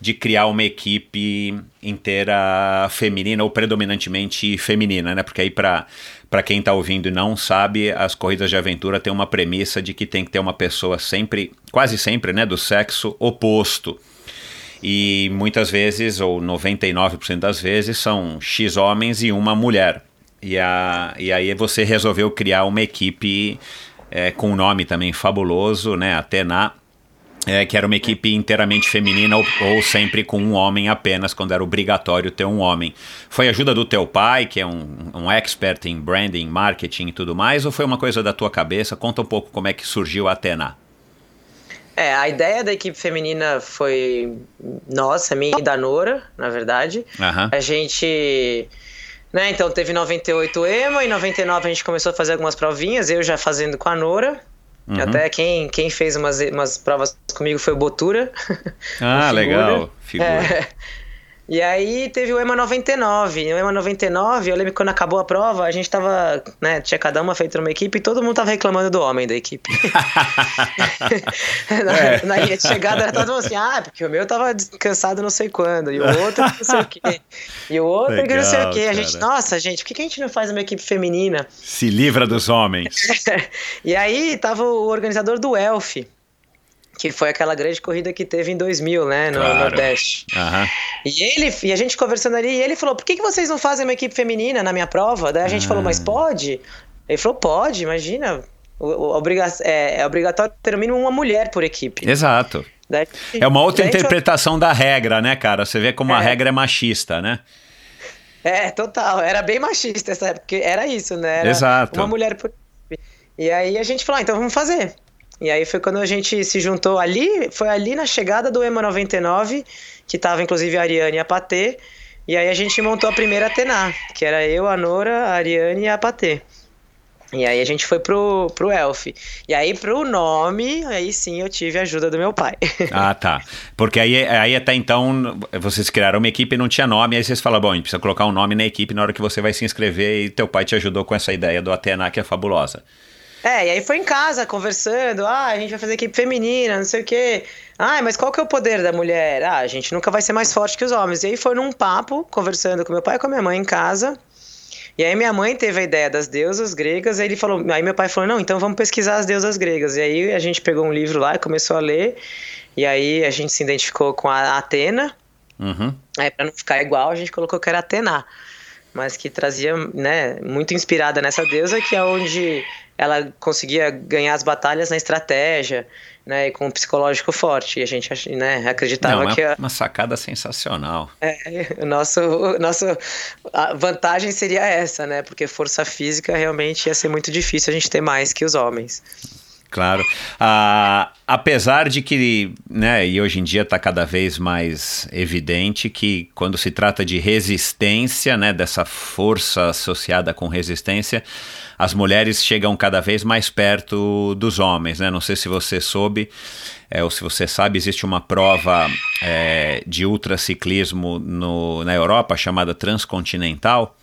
de criar uma equipe inteira feminina ou predominantemente feminina, né? Porque aí para para quem está ouvindo e não sabe, as corridas de aventura têm uma premissa de que tem que ter uma pessoa sempre, quase sempre, né, do sexo oposto e muitas vezes, ou 99% das vezes, são X homens e uma mulher. E, a, e aí você resolveu criar uma equipe é, com um nome também fabuloso, né? Atena, é, que era uma equipe inteiramente feminina ou, ou, sempre com um homem apenas, quando era obrigatório ter um homem. Foi ajuda do teu pai, que é um, um expert em branding, marketing e tudo mais, ou foi uma coisa da tua cabeça? Conta um pouco como é que surgiu a Atena. É, a ideia da equipe feminina foi nossa, minha e da Nora, na verdade. Uhum. A gente. Né, então teve 98 EMA, em 99 a gente começou a fazer algumas provinhas, eu já fazendo com a Nora. Uhum. Até quem, quem fez umas, umas provas comigo foi o Botura. Ah, legal. Figura. É, e aí teve o EMA 99. O EMA 99, eu lembro que quando acabou a prova, a gente tava, né, tinha cada uma feito uma equipe e todo mundo tava reclamando do homem da equipe. na, é. na chegada era todo mundo assim, ah, porque o meu tava cansado não sei quando, e o outro não sei o quê. E o outro Legal, que não sei o quê. A gente, nossa, gente, por que, que a gente não faz uma equipe feminina? Se livra dos homens. e aí tava o organizador do Elf que foi aquela grande corrida que teve em 2000, né, no claro. Nordeste. Uhum. E ele, e a gente conversando ali, e ele falou: por que, que vocês não fazem uma equipe feminina na minha prova? Daí a gente falou: mas ah. pode? Ele falou: pode, imagina. O, o, obriga é, é, obrigatório ter no mínimo uma mulher por equipe. Exato. Daí, é uma outra interpretação da regra, né, cara? Você vê como é. a regra é machista, né? É, total. Era bem machista essa época. Era isso, né? Era Exato. Uma mulher por equipe. E aí a gente falou: ah, então vamos fazer. E aí foi quando a gente se juntou ali, foi ali na chegada do EMA 99, que tava inclusive a Ariane e a Patê, e aí a gente montou a primeira Atena, que era eu, a Nora, a Ariane e a Patê. E aí a gente foi pro, pro Elf. E aí pro nome, aí sim eu tive a ajuda do meu pai. Ah, tá. Porque aí, aí até então vocês criaram uma equipe e não tinha nome, aí vocês falam, bom, a gente precisa colocar um nome na equipe na hora que você vai se inscrever e teu pai te ajudou com essa ideia do Atena, que é fabulosa. É, e aí foi em casa, conversando, ah, a gente vai fazer equipe feminina, não sei o quê. Ah, mas qual que é o poder da mulher? Ah, a gente nunca vai ser mais forte que os homens. E aí foi num papo, conversando com meu pai e com a minha mãe em casa. E aí minha mãe teve a ideia das deusas gregas, aí ele falou, aí meu pai falou: "Não, então vamos pesquisar as deusas gregas". E aí a gente pegou um livro lá e começou a ler. E aí a gente se identificou com a Atena. Uhum. Aí para não ficar igual, a gente colocou que era Atena, mas que trazia, né, muito inspirada nessa deusa que é onde ela conseguia ganhar as batalhas na estratégia, né, e com um psicológico forte. E a gente né, acreditava Não, que. É uma sacada sensacional. É, o nosso, o nosso a vantagem seria essa, né? Porque força física realmente ia ser muito difícil a gente ter mais que os homens. Claro. Ah, apesar de que, né, e hoje em dia está cada vez mais evidente que quando se trata de resistência, né, dessa força associada com resistência, as mulheres chegam cada vez mais perto dos homens, né? Não sei se você soube, é, ou se você sabe, existe uma prova é, de ultraciclismo no, na Europa chamada Transcontinental,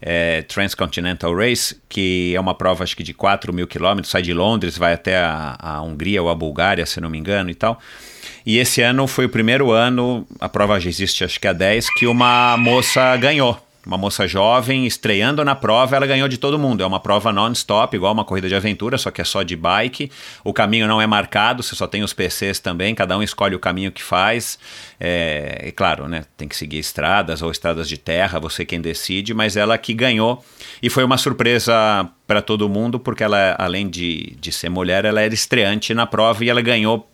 é, Transcontinental Race, que é uma prova acho que de 4 mil quilômetros, sai de Londres, vai até a, a Hungria ou a Bulgária, se não me engano e tal. E esse ano foi o primeiro ano, a prova já existe acho que há 10, que uma moça ganhou uma moça jovem estreando na prova, ela ganhou de todo mundo. É uma prova non-stop, igual uma corrida de aventura, só que é só de bike. O caminho não é marcado, você só tem os PCs também, cada um escolhe o caminho que faz. É, é claro, né? Tem que seguir estradas ou estradas de terra, você quem decide, mas ela que ganhou. E foi uma surpresa para todo mundo, porque ela, além de, de ser mulher, ela era estreante na prova e ela ganhou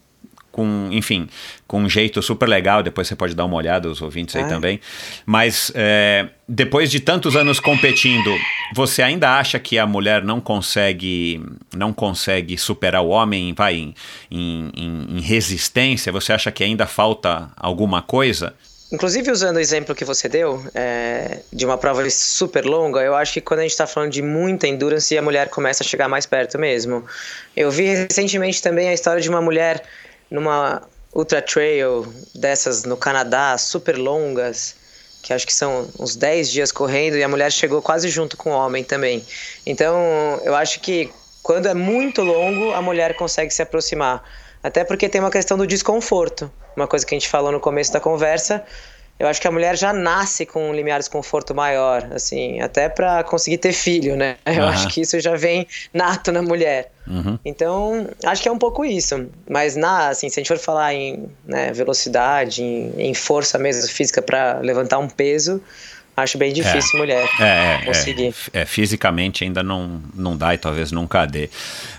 com, enfim, com um jeito super legal. Depois você pode dar uma olhada, os ouvintes aí Ah. também. Mas é, depois de tantos anos competindo, você ainda acha que a mulher não consegue, não consegue superar o homem, vai em, em, em- em resistência? Você acha que ainda falta alguma coisa? Inclusive, usando o exemplo que você deu, é, de uma prova super longa, eu acho que quando a gente está falando de muita endurance, a mulher começa a chegar mais perto mesmo. Eu vi recentemente também a história de uma mulher numa ultra trail dessas no Canadá, super longas, que acho que são uns 10 dias correndo, e a mulher chegou quase junto com o homem também. Então, eu acho que quando é muito longo, a mulher consegue se aproximar. Até porque tem uma questão do desconforto. Uma coisa que a gente falou no começo da conversa. Eu acho que a mulher já nasce com um limiar de desconforto maior, assim, até para conseguir ter filho, né? Eu Aham. acho que isso já vem nato na mulher. Uhum. Então, acho que é um pouco isso. Mas na, assim, se a gente for falar em né, velocidade, em, em força mesmo física para levantar um peso, acho bem difícil mulher É, é, conseguir. é, é, fisicamente ainda não, não dá e talvez nunca dê.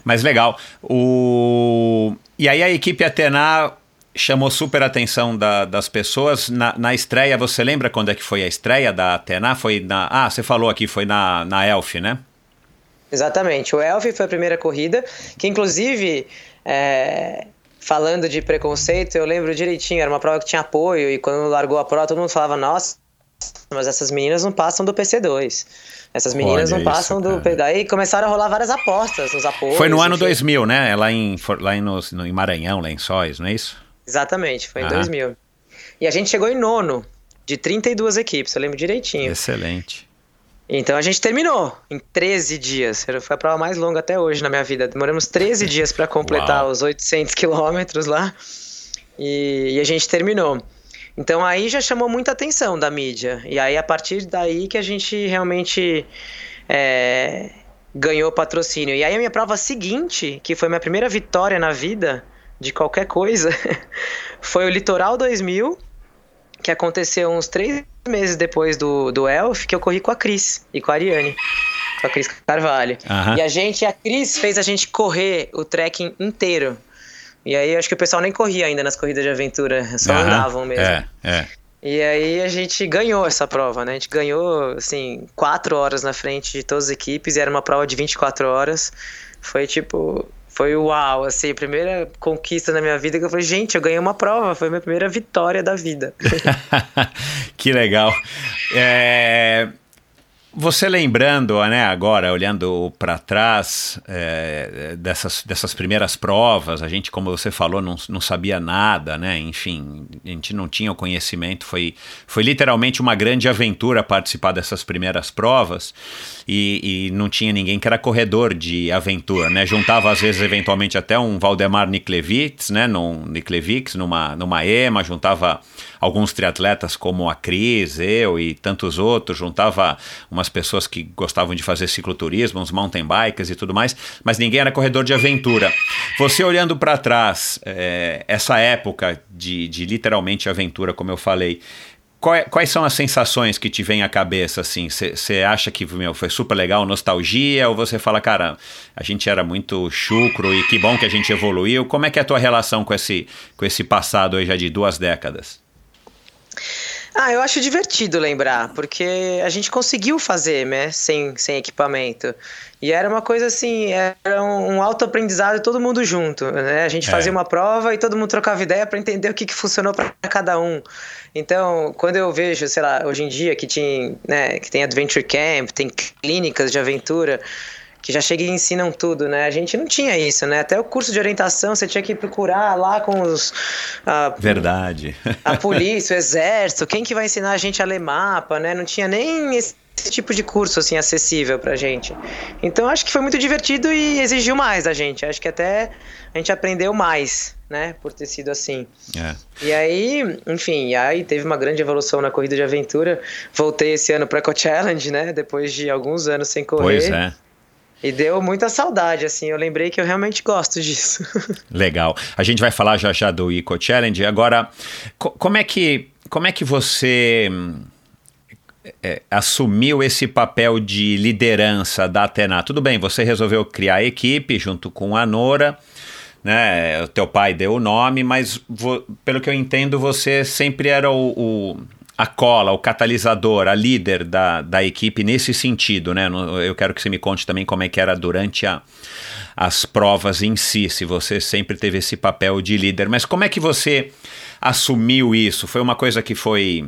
Mas legal. O... E aí a equipe Atena chamou super atenção da- das pessoas. Na, na estreia, você lembra quando é que foi a estreia da Atena? Foi na. Ah, você falou aqui, foi na, na Elf, né? Exatamente. O Elf foi a primeira corrida, que inclusive, é, falando de preconceito, eu lembro direitinho, era uma prova que tinha apoio, e quando largou a prova, todo mundo falava, nossa, mas essas meninas não passam do PC2. Essas meninas Olha não passam isso, do. Daí começaram a rolar várias apostas nos apoios. Foi no ano enfim. 2000, né? Lá em, lá em, nos- no, em Maranhão, Lençóis, não é isso? Exatamente, foi em Aham. 2000. E a gente chegou em nono, de 32 equipes, eu lembro direitinho. Excelente. Então a gente terminou em 13 dias. Foi a prova mais longa até hoje na minha vida. Demoramos 13 dias para completar Uau. os 800 quilômetros lá. E, e a gente terminou. Então aí já chamou muita atenção da mídia. E aí a partir daí que a gente realmente é, ganhou patrocínio. E aí a minha prova seguinte, que foi minha primeira vitória na vida de qualquer coisa, foi o Litoral 2000, que aconteceu uns três meses depois do, do Elf, que eu corri com a Cris e com a Ariane. Com a Cris Carvalho. Aham. E a gente, a Cris fez a gente correr o trekking inteiro. E aí acho que o pessoal nem corria ainda nas corridas de aventura, só Aham. andavam mesmo. É, é. E aí a gente ganhou essa prova, né? A gente ganhou, assim, quatro horas na frente de todas as equipes e era uma prova de 24 horas. Foi tipo. Foi uau, assim, a primeira conquista na minha vida que eu falei, gente, eu ganhei uma prova, foi a minha primeira vitória da vida. que legal. É, você lembrando, né, agora, olhando para trás é, dessas, dessas primeiras provas, a gente, como você falou, não, não sabia nada, né? Enfim, a gente não tinha o conhecimento. Foi, foi literalmente uma grande aventura participar dessas primeiras provas e, e não tinha ninguém que era corredor de aventura, né? Juntava, às vezes, eventualmente, até um Valdemar Niklevitz, né? Num, Niklevix, numa, numa EMA, juntava alguns triatletas como a Cris, eu e tantos outros, juntava umas pessoas que gostavam de fazer cicloturismo, uns mountain bikers e tudo mais, mas ninguém era corredor de aventura. Você olhando para trás, é, essa época de, de literalmente aventura, como eu falei, qual é- quais são as sensações que te vêm à cabeça, assim? Você acha que meu, foi super legal, nostalgia? Ou você fala, cara, a gente era muito chucro e que bom que a gente evoluiu? Como é que é a tua relação com esse, com esse passado aí já de duas décadas? Ah, eu acho divertido lembrar, porque a gente conseguiu fazer, né, sem, sem equipamento. E era uma coisa assim, era um, autoaprendizado todo mundo junto, né? A gente É. fazia uma prova e todo mundo trocava ideia para entender o que, que funcionou para cada um. Então, quando eu vejo, sei lá, hoje em dia que, tinha, né, que tem Adventure Camp, tem clínicas de aventura, que já chegam e ensinam tudo, né? A gente não tinha isso, né? Até o curso de orientação você tinha que procurar lá com os... ah, Verdade. a polícia, o exército, quem que vai ensinar a gente a ler mapa, né? Não tinha nem esse tipo de curso assim acessível pra gente. Então acho que foi muito divertido e exigiu mais da gente. Acho que até a gente aprendeu mais, né, por ter sido assim. É. E aí, enfim, aí teve uma grande evolução na corrida de aventura. Voltei esse ano para Eco Challenge, né, depois de alguns anos sem correr. Pois é. E deu muita saudade, assim. Eu lembrei que eu realmente gosto disso. Legal. A gente vai falar já já do Eco Challenge. Agora, co- como é que como é que você hum, é, assumiu esse papel de liderança da Atena? Tudo bem, você resolveu criar a equipe junto com a Nora. né? O teu pai deu o nome, mas pelo que eu entendo, você sempre era o, o, a cola, o catalisador, a líder da, da equipe nesse sentido, né? Eu quero que você me conte também como é que era durante a, as provas em si, se você sempre teve esse papel de líder. Mas como é que você assumiu isso? Foi uma coisa que foi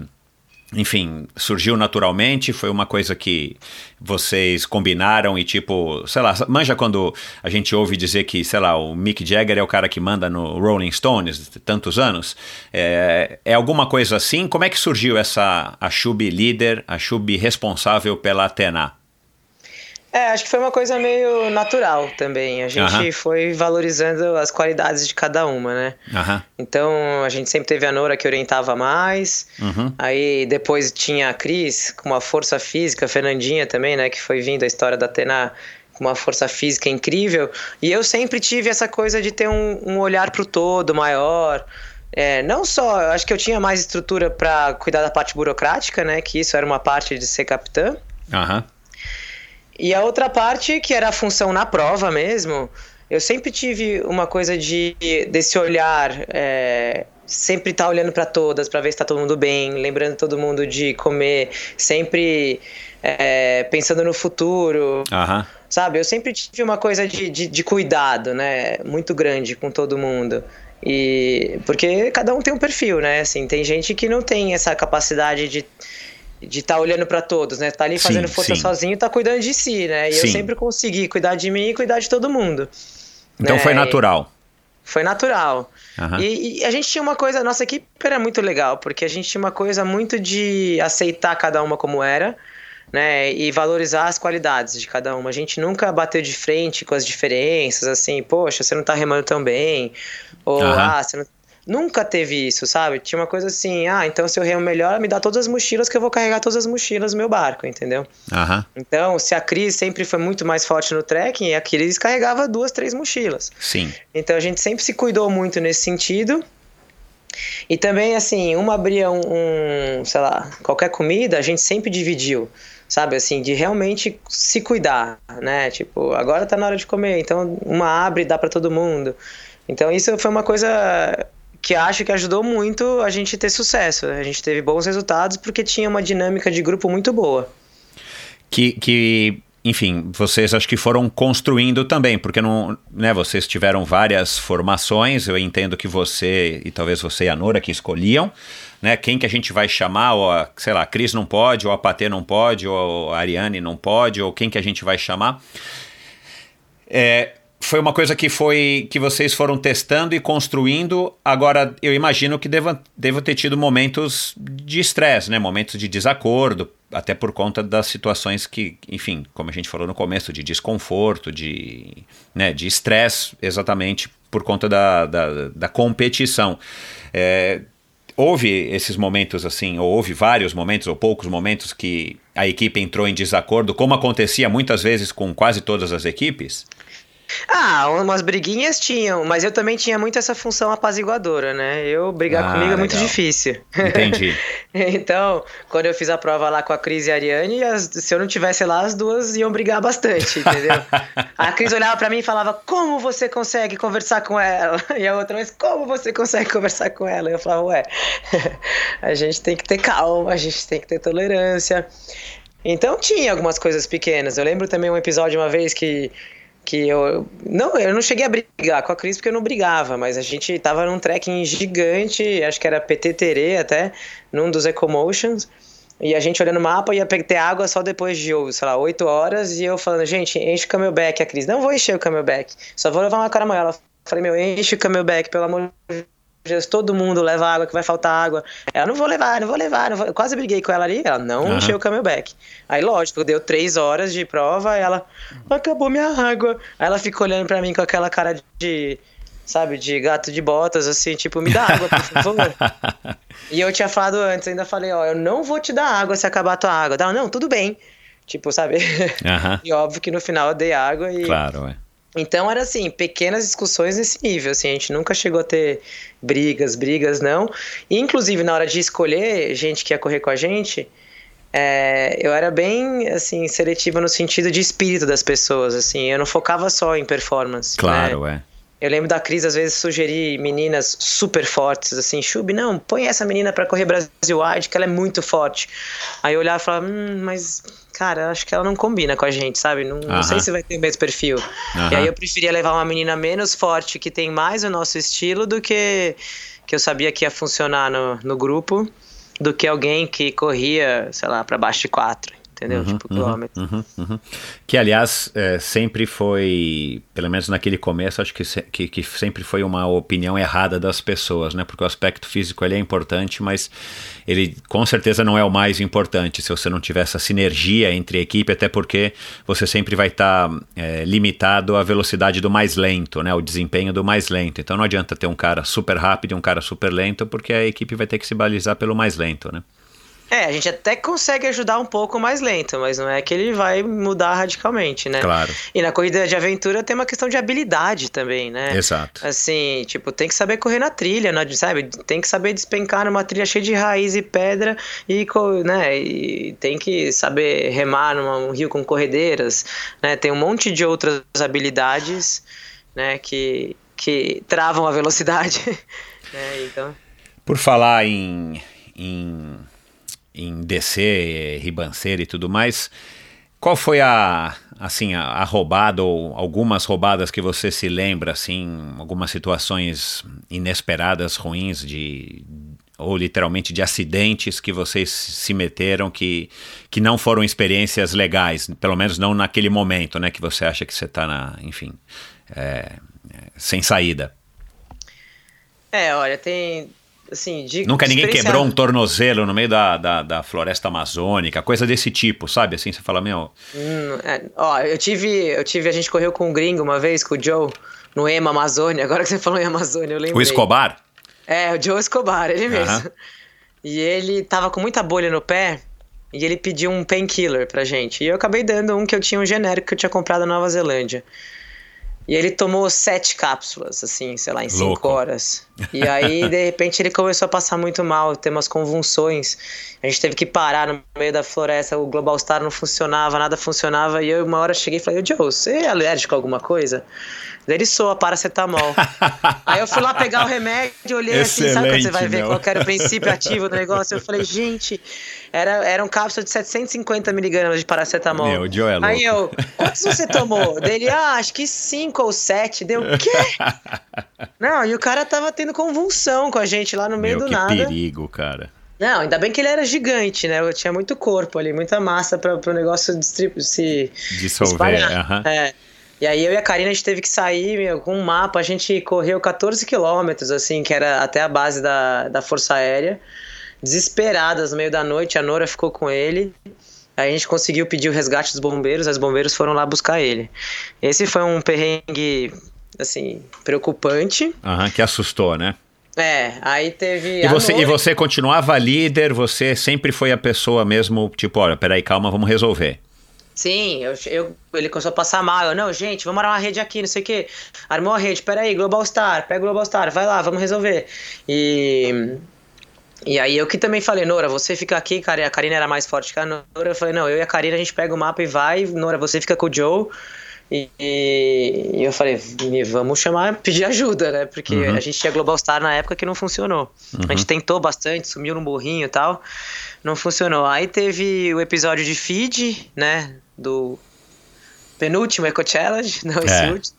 enfim, surgiu naturalmente? Foi uma coisa que vocês combinaram e tipo, sei lá, manja quando a gente ouve dizer que, sei lá, o Mick Jagger é o cara que manda no Rolling Stones tantos anos? É, é alguma coisa assim? Como é que surgiu essa a Chub líder, a Chub responsável pela Atena? É, acho que foi uma coisa meio natural também. A gente uh -huh. foi valorizando as qualidades de cada uma, né? Uh -huh. Então, a gente sempre teve a Nora que orientava mais. Uh uhum. -huh. Aí depois tinha a Cris com uma força física, a Fernandinha também, né? Que foi vindo a história da Atena com uma força física incrível. E eu sempre tive essa coisa de ter um, um olhar para o todo maior. É, não só, acho que eu tinha mais estrutura para cuidar da parte burocrática, né? Que isso era uma parte de ser capitã. Aham. E a outra parte, que era a função na prova mesmo, eu sempre tive uma coisa de desse olhar, é, sempre estar tá olhando para todas, para ver se está todo mundo bem, lembrando todo mundo de comer, sempre é, pensando no futuro. Uhum. Sabe, eu sempre tive uma coisa de, de, de cuidado, né? Muito grande com todo mundo. E porque cada um tem um perfil, né? Assim, tem gente que não tem essa capacidade de de estar tá olhando para todos, né? Tá ali fazendo sim, força sim. sozinho, tá cuidando de si, né? E sim. eu sempre consegui cuidar de mim e cuidar de todo mundo. Então né? foi natural. Foi natural. Uhum. E, e, a gente tinha uma coisa, nossa equipe era muito legal, porque a gente tinha uma coisa muito de aceitar cada uma como era, né? E valorizar as qualidades de cada uma. A gente nunca bateu de frente com as diferenças, assim, poxa, você não tá remando tão bem, ou uhum. ah, você não Nunca teve isso, sabe? Tinha uma coisa assim, ah, então se eu remo melhor, me dá todas as mochilas que eu vou carregar todas as mochilas no meu barco, entendeu? Uhum. Então, se a Cris sempre foi muito mais forte no trekking, a Cris carregava duas, três mochilas. Sim. Então a gente sempre se cuidou muito nesse sentido. E também, assim, uma abria um, um sei lá, qualquer comida, a gente sempre dividiu sabe assim, de realmente se cuidar, né? Tipo, agora tá na hora de comer, então uma abre e dá para todo mundo. Então isso foi uma coisa que acho que ajudou muito a gente ter sucesso. A gente teve bons resultados porque tinha uma dinâmica de grupo muito boa. Que, que enfim, vocês acho que foram construindo também, porque não, né, vocês tiveram várias formações, eu entendo que você e talvez você e a Nora que escolhiam, né, quem que a gente vai chamar, ou a, sei lá, a Cris não pode, ou a Patê não pode, ou a Ariane não pode, ou quem que a gente vai chamar. É, foi uma coisa que foi que vocês foram testando e construindo. Agora, eu imagino que devam, devam ter tido momentos de estresse, né? Momentos de desacordo, até por conta das situações que, enfim, como a gente falou no começo, de desconforto, de né, de estresse, exatamente por conta da, da, da competição. É, houve esses momentos assim, ou houve vários momentos, ou poucos momentos que a equipe entrou em desacordo, como acontecia muitas vezes com quase todas as equipes? Ah, umas briguinhas tinham, mas eu também tinha muito essa função apaziguadora, né? Eu brigar ah, comigo é legal. muito difícil. Entendi. então, quando eu fiz a prova lá com a Cris e a Ariane, as, se eu não tivesse lá, as duas iam brigar bastante, entendeu? a Cris olhava para mim e falava: Como você consegue conversar com ela? E a outra, mas como você consegue conversar com ela? E eu falava: Ué, a gente tem que ter calma, a gente tem que ter tolerância. Então tinha algumas coisas pequenas. Eu lembro também um episódio uma vez que que eu não eu não cheguei a brigar com a Cris porque eu não brigava, mas a gente tava num trekking gigante, acho que era PT Terê até, num dos Ecomotions. E a gente olhando o mapa ia ter água só depois de, sei lá, 8 horas. E eu falando, gente, enche o camelback. A Cris, não vou encher o camelback, só vou levar uma caramanhola. Eu falei, meu, enche o camelback, pelo amor de todo mundo leva água, que vai faltar água. Ela, não vou levar, não vou levar. Não vou... Eu quase briguei com ela ali, ela não uhum. encheu o camelback. Aí, lógico, deu três horas de prova, ela, acabou minha água. Aí ela ficou olhando pra mim com aquela cara de, sabe, de gato de botas, assim, tipo, me dá água, por favor. e eu tinha falado antes, ainda falei, ó, eu não vou te dar água se acabar a tua água. Ela, não, tudo bem. Tipo, sabe? Uhum. e óbvio que no final eu dei água e... Claro, é. Então era assim, pequenas discussões nesse nível, assim, a gente nunca chegou a ter brigas, brigas não. E, inclusive na hora de escolher gente que ia correr com a gente, é, eu era bem assim seletiva no sentido de espírito das pessoas, assim, eu não focava só em performance. Claro, né? é. Eu lembro da Cris às vezes sugerir meninas super fortes, assim, Chub, não, põe essa menina para correr Brasil Wide, que ela é muito forte. Aí eu olhava e falava, hum, mas, cara, acho que ela não combina com a gente, sabe? Não, não sei se vai ter o mesmo perfil. E aí eu preferia levar uma menina menos forte, que tem mais o nosso estilo, do que que eu sabia que ia funcionar no, no grupo, do que alguém que corria, sei lá, para baixo de quatro entendeu? Uhum, tipo, quilômetros. Uhum, uhum. Que, aliás, é, sempre foi, pelo menos naquele começo, acho que, se, que, que, sempre foi uma opinião errada das pessoas, né? Porque o aspecto físico ele é importante, mas ele com certeza não é o mais importante se você não tiver essa sinergia entre a equipe, até porque você sempre vai estar tá, é, limitado à velocidade do mais lento, né? O desempenho do mais lento. Então não adianta ter um cara super rápido e um cara super lento, porque a equipe vai ter que se balizar pelo mais lento, né? É, a gente até consegue ajudar um pouco mais lento, mas não é que ele vai mudar radicalmente, né? Claro. E na corrida de aventura tem uma questão de habilidade também, né? Exato. Assim, tipo, tem que saber correr na trilha, né? sabe? Tem que saber despencar numa trilha cheia de raiz e pedra e, né? E tem que saber remar num rio com corredeiras, né? Tem um monte de outras habilidades, né? Que, que travam a velocidade, né? Então... Por falar em... em em descer, ribanceira e tudo mais. Qual foi a assim a, a, roubada ou algumas roubadas que você se lembra assim, algumas situações inesperadas, ruins de ou literalmente de acidentes que vocês se meteram que, que não foram experiências legais, pelo menos não naquele momento, né, que você acha que você está enfim, é, sem saída. É, olha, tem assim, de Nunca ninguém quebrou um tornozelo no meio da, da, da, floresta amazônica, coisa desse tipo, sabe? Assim, você fala, meu. Hum, é, ó, eu tive, eu tive, a gente correu com um gringo uma vez, com o Joe, no EMA Amazônia. Agora que você falou em Amazônia, eu lembro. O Escobar? É, o Joe Escobar, ele mesmo. E ele tava com muita bolha no pé. E ele pediu um painkiller pra gente. E eu acabei dando um que eu tinha um genérico que eu tinha comprado na Nova Zelândia. E ele tomou sete cápsulas, assim, sei lá, em Louco. cinco horas. E aí, de repente, ele começou a passar muito mal, ter umas convulsões. A gente teve que parar no meio da floresta, o Global Star não funcionava, nada funcionava. E eu, uma hora, cheguei e falei: Joe, você é alérgico a alguma coisa? Daí ele soa paracetamol. aí eu fui lá pegar o remédio, olhei Excelente, assim, sabe quando você vai ver qual era o princípio ativo do negócio? Eu falei, gente, era, era um cápsula de 750 miligramas de paracetamol. Meu, o Joe é louco. Aí eu, quantos você tomou? Dele, ah, acho que 5 ou 7. Deu, o quê? Não, e o cara tava tendo convulsão com a gente lá no meio Meu, do que nada. perigo, cara. Não, ainda bem que ele era gigante, né? Eu tinha muito corpo ali, muita massa para o negócio se dissolver. Uh -huh. É. E aí eu e a Karina a gente teve que sair meu, com um mapa, a gente correu 14 quilômetros, assim, que era até a base da, da Força Aérea. Desesperadas no meio da noite, a Nora ficou com ele. Aí a gente conseguiu pedir o resgate dos bombeiros, os bombeiros foram lá buscar ele. Esse foi um perrengue, assim, preocupante. Aham, uhum, que assustou, né? É, aí teve. E você, noite... e você continuava líder, você sempre foi a pessoa mesmo, tipo, olha, peraí, calma, vamos resolver. Sim, eu, eu, ele começou a passar mal. Eu, não, gente, vamos armar uma rede aqui, não sei o quê. Armou a rede, peraí, Global Star, pega Global Star, vai lá, vamos resolver. E. E aí eu que também falei, Nora, você fica aqui, cara. A Karina era mais forte que a Nora. Eu falei, não, eu e a Karina a gente pega o mapa e vai. Nora, você fica com o Joe. E, e eu falei, vamos chamar, pedir ajuda, né? Porque uhum. a gente tinha Global Star na época que não funcionou. Uhum. A gente tentou bastante, sumiu no morrinho e tal. Não funcionou. Aí teve o episódio de feed, né? do penúltimo Eco Challenge, não esse é. último,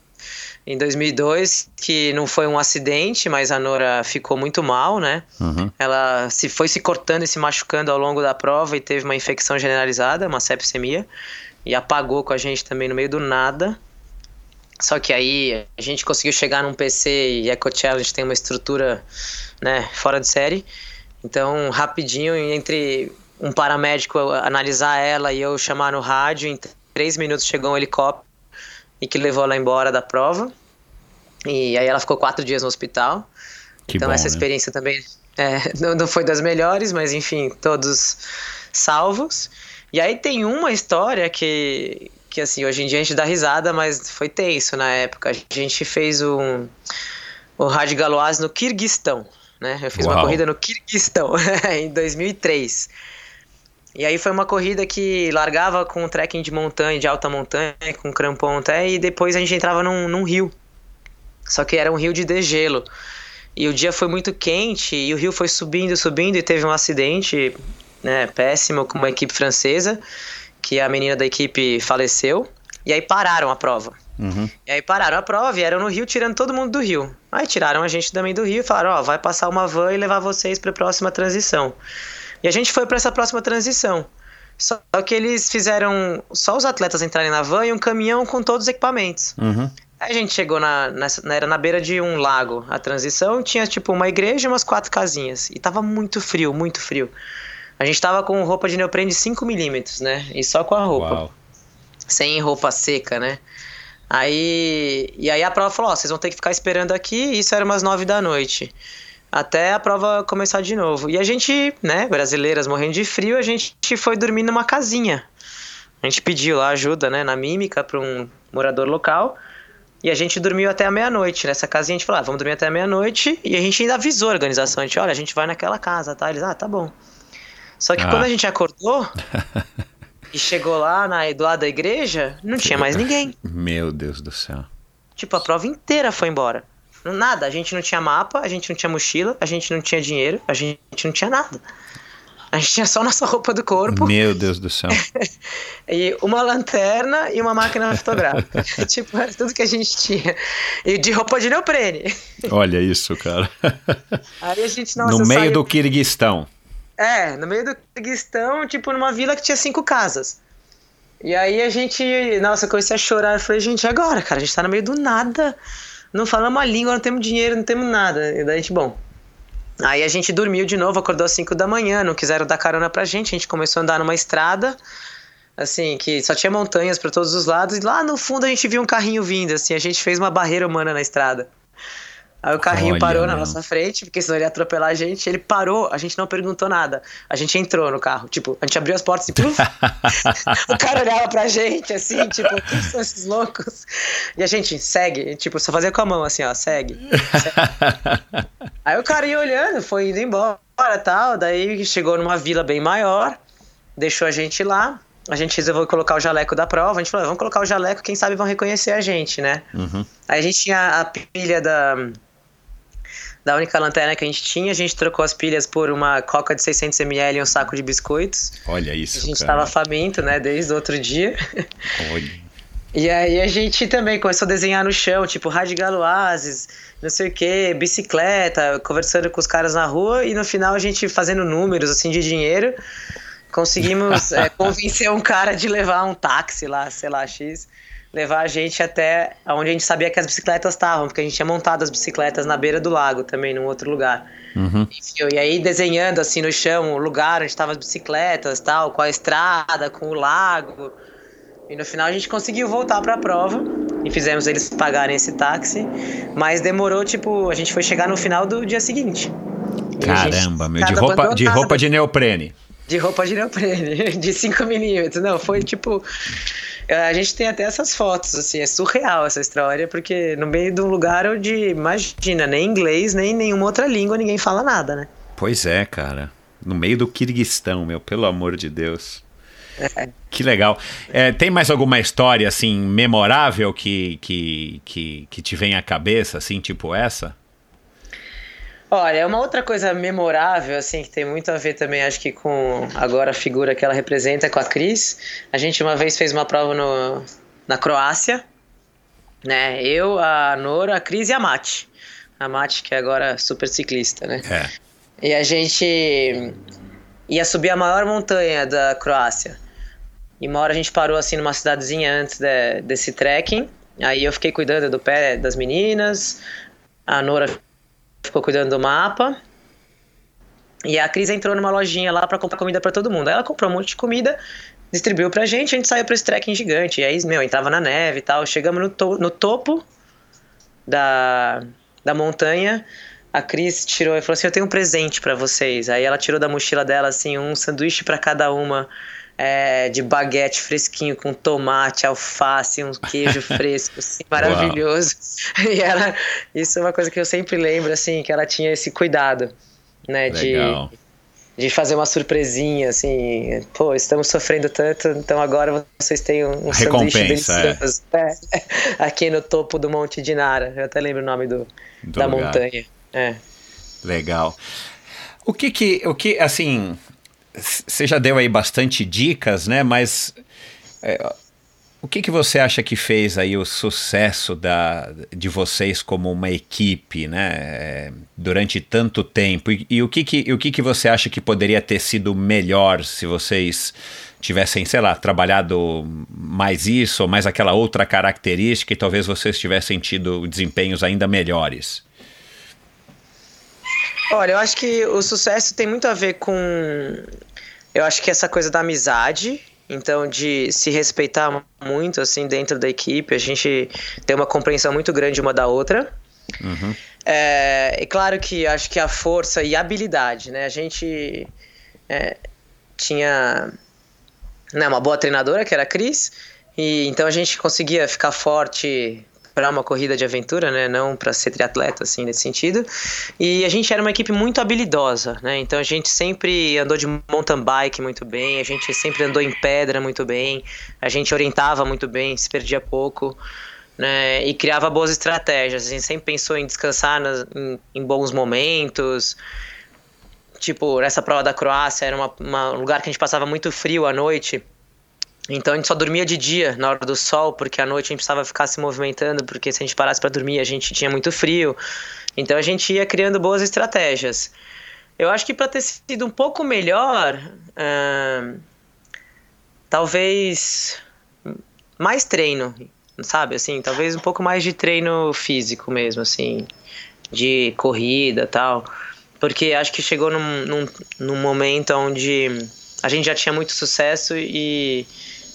em 2002, que não foi um acidente, mas a Nora ficou muito mal, né? Uhum. Ela se foi se cortando e se machucando ao longo da prova e teve uma infecção generalizada, uma sepsemia, e apagou com a gente também no meio do nada. Só que aí a gente conseguiu chegar num PC e Eco Challenge tem uma estrutura, né, fora de série. Então, rapidinho, entre um paramédico analisar ela e eu chamar no rádio. Em três minutos chegou um helicóptero e que levou ela embora da prova. E aí ela ficou quatro dias no hospital. Que então bom, essa né? experiência também é, não, não foi das melhores, mas enfim, todos salvos. E aí tem uma história que, que assim, hoje em dia a gente dá risada, mas foi tenso na época. A gente fez um, o Rádio Galoás no Kirguistão, né? Eu fiz Uau. uma corrida no Kirguistão em 2003. E aí foi uma corrida que largava com um trekking de montanha, de alta montanha, com crampon até, e depois a gente entrava num, num rio. Só que era um rio de degelo. E o dia foi muito quente e o rio foi subindo, subindo e teve um acidente né, péssimo com uma equipe francesa, que a menina da equipe faleceu. E aí pararam a prova. Uhum. E aí pararam a prova e eram no rio tirando todo mundo do rio. Aí tiraram a gente também do rio e falaram: Ó, vai passar uma van e levar vocês para a próxima transição. E a gente foi para essa próxima transição. Só que eles fizeram só os atletas entrarem na van e um caminhão com todos os equipamentos. Uhum. Aí a gente chegou na, nessa, era na beira de um lago. A transição tinha tipo uma igreja e umas quatro casinhas. E tava muito frio, muito frio. A gente tava com roupa de neoprene de 5 milímetros, né? E só com a roupa. Uau. Sem roupa seca, né? Aí. E aí a prova falou: Ó, vocês vão ter que ficar esperando aqui. E isso era umas 9 da noite. Até a prova começar de novo. E a gente, né, brasileiras morrendo de frio, a gente foi dormir numa casinha. A gente pediu lá ajuda, né, na mímica para um morador local. E a gente dormiu até a meia-noite. Nessa casinha a gente falou, ah, vamos dormir até a meia-noite. E a gente ainda avisou a organização. A gente, olha, a gente vai naquela casa, tá? Eles, ah, tá bom. Só que Ah. quando a gente acordou e chegou lá na, do lado da igreja, não tinha mais ninguém. Meu Deus do céu. Tipo, a prova inteira foi embora. Nada, a gente não tinha mapa, a gente não tinha mochila, a gente não tinha dinheiro, a gente não tinha nada. A gente tinha só nossa roupa do corpo Meu Deus do céu. e uma lanterna e uma máquina fotográfica. tipo, era tudo que a gente tinha. E de roupa de neoprene. Olha isso, cara. Aí a gente, nossa, no meio saiu- do Quirguistão. É, no meio do Kirguistão, tipo, numa vila que tinha cinco casas. E aí a gente, nossa, comecei a chorar. Eu falei, gente, agora, cara? A gente tá no meio do nada. Não falamos a língua, não temos dinheiro, não temos nada. E daí a gente, bom. Aí a gente dormiu de novo, acordou às 5 da manhã, não quiseram dar carona pra gente. A gente começou a andar numa estrada, assim, que só tinha montanhas pra todos os lados. E lá no fundo a gente viu um carrinho vindo, assim, a gente fez uma barreira humana na estrada. Aí o carrinho Olha, parou na nossa frente, porque senão ele ia atropelar a gente. Ele parou, a gente não perguntou nada. A gente entrou no carro. Tipo, a gente abriu as portas e pluf, o cara olhava pra gente, assim, tipo, quem são esses loucos? E a gente segue, tipo, só fazia com a mão, assim, ó, segue. segue. Aí o cara ia olhando, foi indo embora e tal. Daí chegou numa vila bem maior, deixou a gente lá. A gente resolveu colocar o jaleco da prova. A gente falou, vamos colocar o jaleco, quem sabe vão reconhecer a gente, né? Uhum. Aí a gente tinha a pilha da. Da única lanterna que a gente tinha, a gente trocou as pilhas por uma coca de 600ml e um saco de biscoitos. Olha A isso, gente cara. tava faminto, né, desde o outro dia. Olha. E aí a gente também começou a desenhar no chão, tipo, rádio galoazes, não sei o que, bicicleta, conversando com os caras na rua e no final a gente fazendo números assim de dinheiro, conseguimos é, convencer um cara de levar um táxi lá, sei lá, X, levar a gente até onde a gente sabia que as bicicletas estavam, porque a gente tinha montado as bicicletas na beira do lago também, num outro lugar. Uhum. Enfim, e aí desenhando assim no chão o lugar onde estavam as bicicletas, tal, com a estrada, com o lago. E no final a gente conseguiu voltar para a prova e fizemos eles pagarem esse táxi, mas demorou tipo, a gente foi chegar no final do dia seguinte. Gente Caramba, meu, de roupa, de roupa de neoprene. De roupa de neoprene, de 5 milímetros. Não, foi tipo. A gente tem até essas fotos, assim, é surreal essa história, porque no meio de um lugar onde, imagina, nem inglês, nem nenhuma outra língua, ninguém fala nada, né? Pois é, cara. No meio do Quirguistão, meu, pelo amor de Deus. Que legal. É, tem mais alguma história, assim, memorável que, que, que, que te vem à cabeça, assim, tipo essa? Olha, uma outra coisa memorável, assim, que tem muito a ver também, acho que com agora a figura que ela representa, com a Cris. A gente uma vez fez uma prova no, na Croácia, né? Eu, a Nora, a Cris e a Mate. A Mate, que é agora super ciclista, né? É. E a gente ia subir a maior montanha da Croácia. E uma hora a gente parou assim numa cidadezinha antes de- desse trekking. Aí eu fiquei cuidando do pé das meninas. A Nora ficou cuidando do mapa. E a Cris entrou numa lojinha lá pra comprar comida pra todo mundo. Aí ela comprou um monte de comida, distribuiu pra gente, a gente saiu pra esse trekking gigante. E aí, meu, entrava na neve e tal. Chegamos no, to- no topo da, da montanha. A Cris tirou e falou assim: Eu tenho um presente pra vocês. Aí ela tirou da mochila dela assim um sanduíche pra cada uma. É, de baguete fresquinho com tomate, alface, um queijo fresco, assim, maravilhoso. E ela, isso é uma coisa que eu sempre lembro, assim, que ela tinha esse cuidado, né, Legal. de de fazer uma surpresinha, assim, pô, estamos sofrendo tanto, então agora vocês têm um, um sanduíche delicioso é. aqui no topo do Monte de Nara. Eu até lembro o nome do, do da lugar. montanha. É. Legal. O que que, o que, assim, você já deu aí bastante dicas, né? Mas é, o que, que você acha que fez aí o sucesso da, de vocês como uma equipe, né? É, durante tanto tempo? E, e, o, que, que, o que, que você acha que poderia ter sido melhor se vocês tivessem, sei lá, trabalhado mais isso ou mais aquela outra característica e talvez vocês tivessem tido desempenhos ainda melhores? Olha, eu acho que o sucesso tem muito a ver com. Eu acho que essa coisa da amizade, então de se respeitar muito assim dentro da equipe, a gente tem uma compreensão muito grande uma da outra. Uhum. É, é claro que acho que a força e a habilidade, né? A gente é, tinha né, uma boa treinadora que era a Cris, e então a gente conseguia ficar forte para uma corrida de aventura, né? Não para ser triatleta, assim, nesse sentido. E a gente era uma equipe muito habilidosa, né? Então a gente sempre andou de mountain bike muito bem, a gente sempre andou em pedra muito bem, a gente orientava muito bem, se perdia pouco. Né, e criava boas estratégias. A gente sempre pensou em descansar nas, em, em, bons momentos. Tipo, nessa prova da Croácia, era uma, uma, um lugar que a gente passava muito frio à noite. Então a gente só dormia de dia na hora do sol, porque à noite a gente precisava ficar se movimentando, porque se a gente parasse para dormir a gente tinha muito frio. Então a gente ia criando boas estratégias. Eu acho que para ter sido um pouco melhor, talvez mais treino, sabe? Assim, talvez um pouco mais de treino físico mesmo, assim, de corrida tal. Porque acho que chegou num, num, num momento onde a gente já tinha muito sucesso e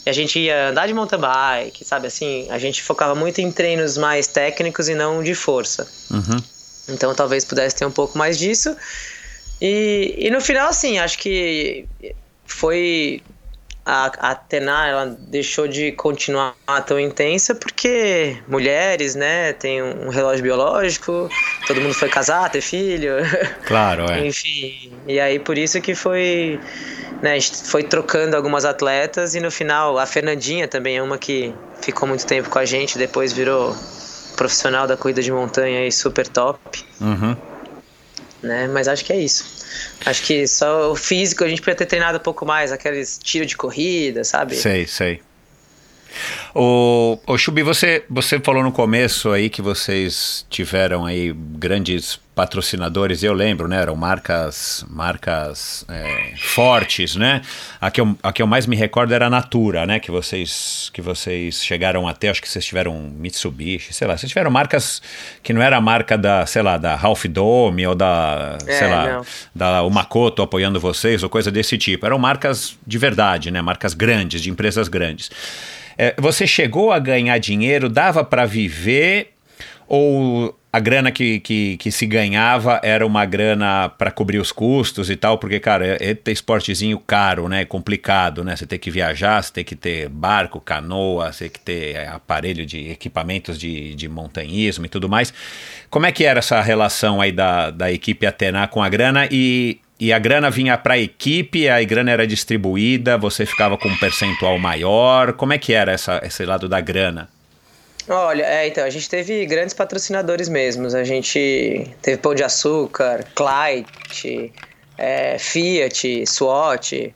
a gente ia andar de mountain bike, sabe assim? A gente focava muito em treinos mais técnicos e não de força. Uhum. Então talvez pudesse ter um pouco mais disso. E, e no final, assim, acho que foi. A, a Atena, ela deixou de continuar tão intensa porque mulheres, né, tem um relógio biológico, todo mundo foi casar, ter filho. Claro, é. Enfim, e aí por isso que foi né, a gente foi trocando algumas atletas e no final a Fernandinha também é uma que ficou muito tempo com a gente, depois virou profissional da corrida de montanha e super top. Uhum. Né? Mas acho que é isso. Acho que só o físico a gente podia ter treinado um pouco mais, aqueles tiro de corrida, sabe? Sei, sei. O, o Chubi, você, você falou no começo aí que vocês tiveram aí grandes patrocinadores, eu lembro, né? Eram marcas, marcas é, fortes, né? A que, eu, a que eu mais me recordo era a Natura, né? Que vocês, que vocês chegaram até, acho que vocês tiveram Mitsubishi, sei lá, vocês tiveram marcas que não era a marca da, sei lá, da Ralph Dome ou da, é, sei lá, não. da Makoto apoiando vocês ou coisa desse tipo. Eram marcas de verdade, né? Marcas grandes, de empresas grandes. É, você chegou a ganhar dinheiro, dava para viver ou a grana que, que, que, se ganhava era uma grana para cobrir os custos e tal, porque, cara, é, é esportezinho caro, né? Complicado, né? Você tem que viajar, você tem que ter barco, canoa, você tem que ter é, aparelho de equipamentos de, de montanhismo e tudo mais. Como é que era essa relação aí da, da equipe Atena com a grana e, e a grana vinha para a equipe, a grana era distribuída, você ficava com um percentual maior. Como é que era essa, esse lado da grana? Olha, é, então, a gente teve grandes patrocinadores mesmos. A gente teve Pão de Açúcar, Clyde, é, Fiat, SWAT,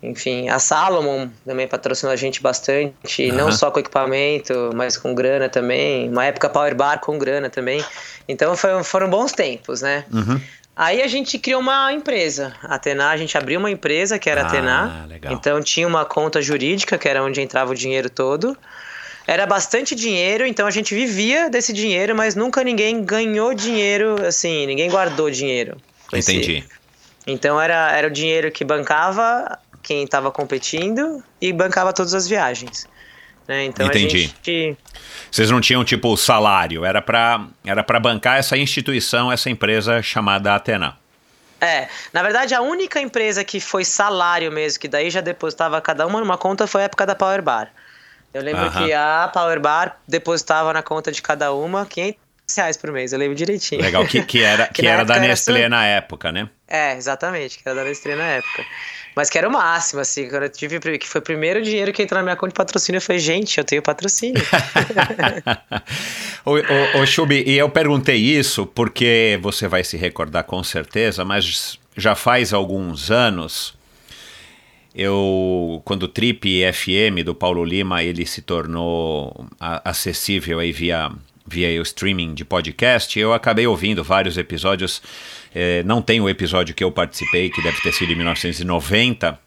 enfim, a Salomon também patrocinou a gente bastante, uhum. não só com equipamento, mas com grana também. Uma época Power Bar com grana também. Então foi, foram bons tempos, né? Uhum. Aí a gente criou uma empresa, a Atena, a gente abriu uma empresa que era a Atena. Legal. Então tinha uma conta jurídica, que era onde entrava o dinheiro todo. Era bastante dinheiro, então a gente vivia desse dinheiro, mas nunca ninguém ganhou dinheiro, assim, ninguém guardou dinheiro. Entendi. Esse. Então era, era o dinheiro que bancava quem estava competindo e bancava todas as viagens. Né? Então Entendi. Gente... Vocês não tinham tipo salário, era para era bancar essa instituição, essa empresa chamada Atena. É, na verdade a única empresa que foi salário mesmo, que daí já depositava cada uma numa conta foi a época da Power Bar. Eu lembro que a Power Bar depositava na conta de cada uma reais por mês, eu lembro direitinho. Legal, que, que era, que, Que era da era Nestlé só- na época, né? É, exatamente, que era da Nestlé na época. Mas que era o máximo, assim, quando eu tive, que foi o primeiro dinheiro que entrou na minha conta de patrocínio, eu falei, gente, eu tenho patrocínio. ô, ô, ô Chubi, e eu perguntei isso porque você vai se recordar com certeza, mas já faz alguns anos, eu, quando o Trip FM do Paulo Lima, ele se tornou acessível aí via, via o streaming de podcast, eu acabei ouvindo vários episódios, eh, não tem o episódio que eu participei, que deve ter sido em 1990,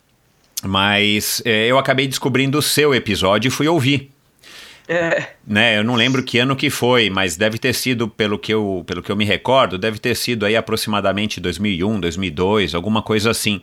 mas eh, eu acabei descobrindo o seu episódio e fui ouvir É, né? Eu não lembro que ano que foi, mas deve ter sido, pelo que eu, pelo que eu me recordo, deve ter sido aí aproximadamente 2001, 2002, alguma coisa assim.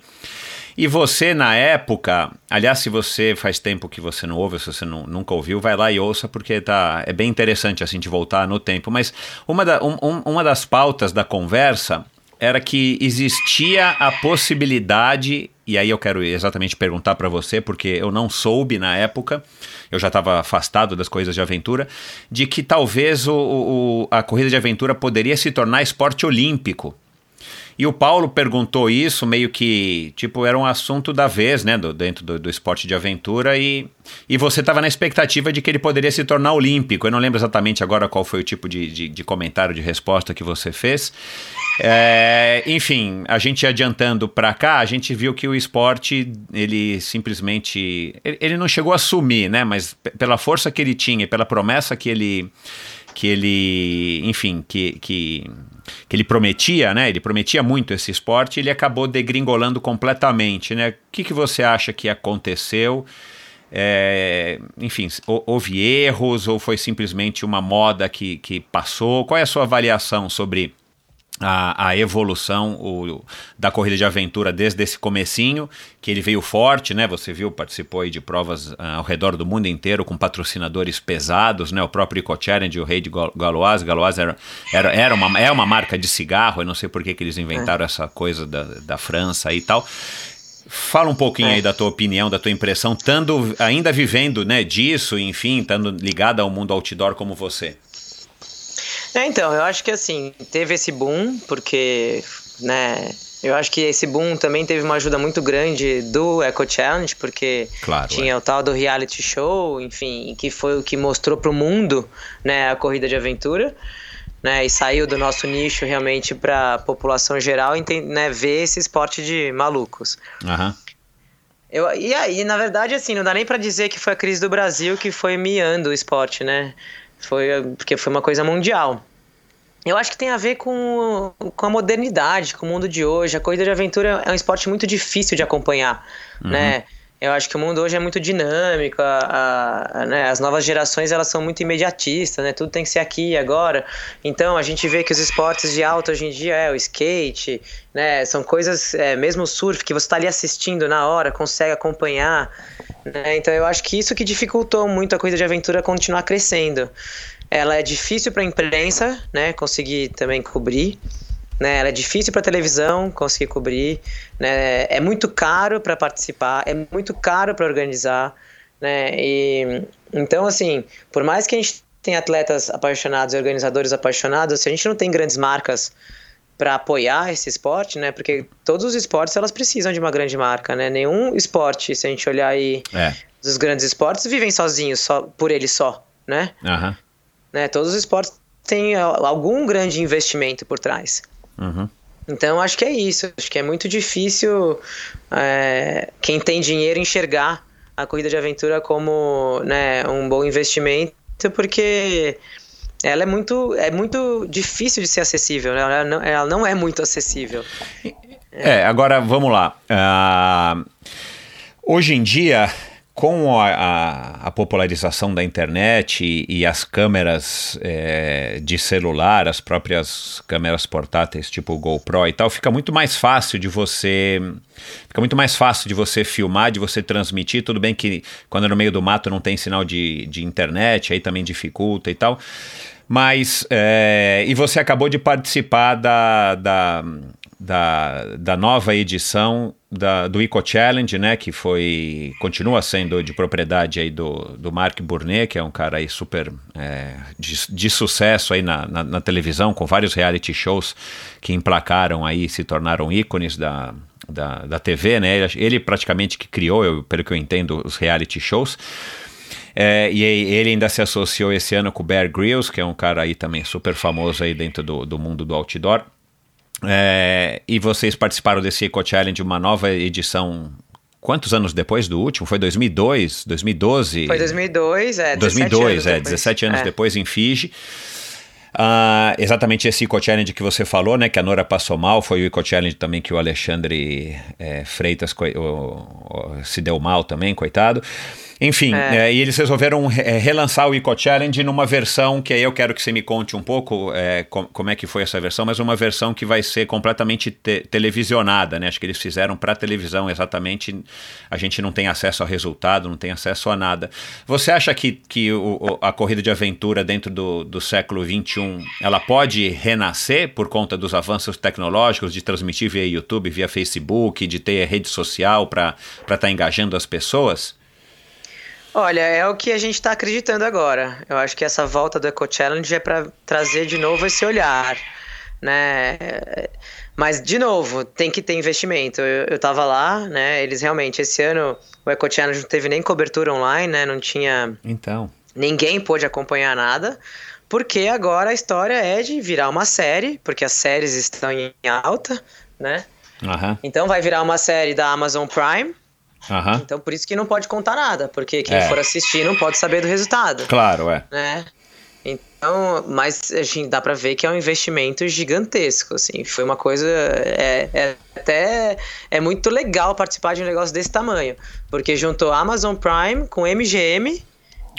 E você, na época, aliás, se você faz tempo que você não ouve, se você não, nunca ouviu, vai lá e ouça, porque tá, é bem interessante assim de voltar no tempo. Mas uma, da, um- uma das pautas da conversa era que existia a possibilidade, e aí eu quero exatamente perguntar para você, porque eu não soube na época, eu já estava afastado das coisas de aventura, de que talvez o, o- a corrida de aventura poderia se tornar esporte olímpico. E o Paulo perguntou isso meio que, tipo, era um assunto da vez, né, do- dentro do, do esporte de aventura, e, e você estava na expectativa de que ele poderia se tornar olímpico. Eu não lembro exatamente agora qual foi o tipo de, de, de comentário, de resposta que você fez. É, enfim, a gente adiantando para cá, a gente viu que o esporte, ele simplesmente. Ele, ele não chegou a sumir, né, mas pela força que ele tinha pela promessa que ele que ele, enfim, que, que, que ele prometia, né? Ele prometia muito esse esporte, ele acabou degringolando completamente, né? O que, que você acha que aconteceu? É, enfim, hou- houve erros ou foi simplesmente uma moda que, que passou? Qual é a sua avaliação sobre a, a evolução o- da corrida de aventura desde esse comecinho, que ele veio forte, né? Você viu, participou aí de provas ah, ao redor do mundo inteiro com patrocinadores pesados, né? O próprio Eco Challenge, o rei de Gal- Galois, Galois era, era, era uma, é uma marca de cigarro, eu não sei por que, que eles inventaram essa coisa da, da França e tal. Fala um pouquinho É. aí da tua opinião, da tua impressão, estando ainda vivendo, né, disso, enfim, estando ligado ao mundo outdoor como você. É, então, eu acho que assim, teve esse boom, porque, né, eu acho que esse boom também teve uma ajuda muito grande do Eco Challenge, porque Claro, tinha o tal do reality show, enfim, que foi o que mostrou pro mundo, né, a corrida de aventura, né, e saiu do nosso nicho realmente para a população geral, né, ver esse esporte de malucos. Aham. Eu, e aí, na verdade, assim, não dá nem pra dizer que foi a crise do Brasil que foi miando o esporte, né? Foi, porque foi uma coisa mundial. Eu acho que tem a ver com, com a modernidade, com o mundo de hoje. A corrida de aventura é um esporte muito difícil de acompanhar, né? Eu acho que o mundo hoje é muito dinâmico, a- a- né, as novas gerações elas são muito imediatistas, né? Tudo tem que ser aqui e agora. Então a gente vê que os esportes de alta hoje em dia é o skate, né? São coisas, é, mesmo o surf, que você está ali assistindo na hora, consegue acompanhar. Né? Então eu acho que isso que dificultou muito a corrida de aventura continuar crescendo. Ela é difícil para a imprensa, né? Conseguir também cobrir né? Ela é difícil para televisão conseguir cobrir, né? É muito caro para participar, é muito caro para organizar, né? E então assim, por mais que a gente tenha atletas apaixonados e organizadores apaixonados, se a gente não tem grandes marcas para apoiar esse esporte, né? Porque todos os esportes elas precisam de uma grande marca, né? Nenhum esporte, se a gente olhar aí É. os grandes esportes vivem sozinhos, só por eles só, né? Aham. né? Todos os esportes têm al- algum grande investimento por trás. Uhum. Então acho que é isso. Acho que é muito difícil é, quem tem dinheiro enxergar a corrida de aventura como né, um bom investimento, porque ela é muito, é muito difícil de ser acessível. né? Ela, não, ela não é muito acessível. É, agora vamos lá. Ah, hoje em dia, com a, a- a popularização da internet e, e as câmeras é, de celular, as próprias câmeras portáteis tipo GoPro e tal, fica muito mais fácil de você. Fica muito mais fácil de você filmar, de você transmitir. Tudo bem que quando é no meio do mato não tem sinal de, de internet, aí também dificulta e tal. Mas, é, e você acabou de participar da, da, da, da nova edição da, do Eco Challenge, né, que foi continua sendo de propriedade aí do, do Mark Burnet, que é um cara aí super é, de, de, sucesso aí na, na, na, televisão, com vários reality shows que emplacaram aí, se tornaram ícones da, da, da TV, né, ele, ele praticamente que criou, eu, pelo que eu entendo, os reality shows. É, e ele ainda se associou esse ano com o Bear Grylls, que é um cara aí também super famoso aí dentro do, do mundo do outdoor. É, e vocês participaram desse Eco Challenge, uma nova edição quantos anos depois do último? Foi 2002, 2012? Foi 2002, é. 2002, é, 17 anos é. depois em Fiji. Uh, exatamente esse Eco Challenge que você falou, né? Que a Nora passou mal, foi o Eco Challenge também que o Alexandre é, Freitas o, o, se deu mal também, coitado. Enfim, é. É, e eles resolveram é, relançar o Eco Challenge numa versão que aí eu quero que você me conte um pouco é, com, como é que foi essa versão, mas uma versão que vai ser completamente te televisionada, né? Acho que eles fizeram para televisão exatamente. A gente não tem acesso ao resultado, não tem acesso a nada. Você acha que, que o, a corrida de aventura dentro do, do século XXI ela pode renascer por conta dos avanços tecnológicos de transmitir via YouTube, via Facebook, de ter rede social para estar tá engajando as pessoas? Olha, é o que a gente está acreditando agora. Eu acho que essa volta do Eco Challenge é para trazer de novo esse olhar, né? Mas, de novo, tem que ter investimento. Eu, eu tava lá, né? Eles realmente, esse ano, o Eco Challenge não teve nem cobertura online, né? Não tinha. Então. Ninguém pôde acompanhar nada. Porque agora a história é de virar uma série, porque as séries estão em alta, né? Uhum. Então vai virar uma série da Amazon Prime Uhum. Então por isso que não pode contar nada, porque quem é. for assistir não pode saber do resultado. Claro, é. Né? Então, mas a gente dá para ver que é um investimento gigantesco, assim. Foi uma coisa é, é, até é muito legal participar de um negócio desse tamanho, porque juntou Amazon Prime com MGM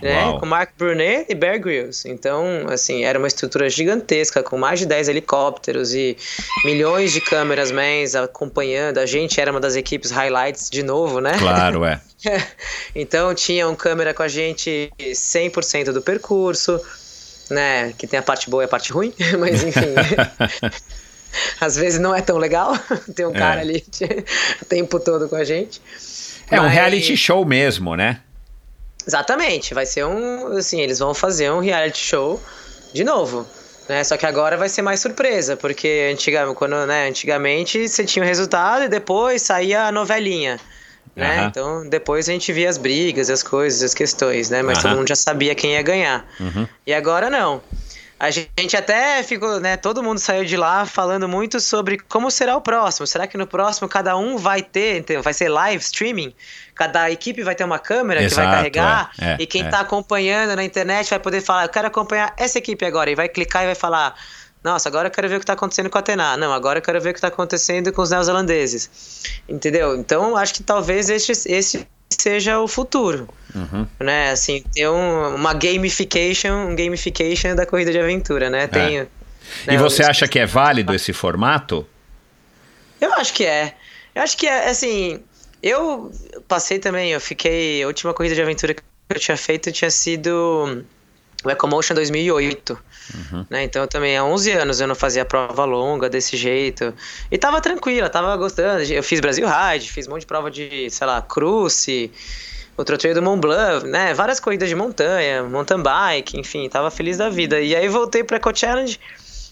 né? Com Mark Brunet e Bear Grylls. Então, assim, era uma estrutura gigantesca, com mais de 10 helicópteros e milhões de câmeras mans acompanhando. A gente era uma das equipes highlights de novo, né? Claro, é. então, tinha um câmera com a gente 100% do percurso, né? Que tem a parte boa e a parte ruim, mas enfim. Às vezes não é tão legal ter um cara é. ali o tempo todo com a gente. É mas... um reality show mesmo, né? Exatamente, vai ser um. Assim, eles vão fazer um reality show de novo. Né? Só que agora vai ser mais surpresa, porque antigamente, quando, né, antigamente você tinha o resultado e depois saía a novelinha. Né? Uhum. Então depois a gente via as brigas, as coisas, as questões, né? Mas uhum. todo mundo já sabia quem ia ganhar. Uhum. E agora não. A gente até ficou, né? Todo mundo saiu de lá falando muito sobre como será o próximo. Será que no próximo cada um vai ter, vai ser live streaming? Cada equipe vai ter uma câmera Exato, que vai carregar é, é, e quem está é. acompanhando na internet vai poder falar: eu quero acompanhar essa equipe agora. E vai clicar e vai falar: nossa, agora eu quero ver o que está acontecendo com a Atena. Não, agora eu quero ver o que está acontecendo com os neozelandeses. Entendeu? Então acho que talvez esse, esse seja o futuro. Uhum. Né? Assim, ter um, uma gamification, um gamification da corrida de aventura, né? Tem, é. né, e você acha que é válido esse formato? Eu acho que é. Eu acho que é, assim, eu passei também, eu fiquei, a última corrida de aventura que eu tinha feito tinha sido o Ecomotion 2008. Uhum. Né? Então também há 11 anos eu não fazia prova longa desse jeito. E tava tranquila, tava gostando. Eu fiz Brasil Ride, fiz um monte de prova de, sei lá, cruze, outro treino do Mont Blanc, né? Várias corridas de montanha, mountain bike, enfim, tava feliz da vida. E aí voltei para Eco Challenge.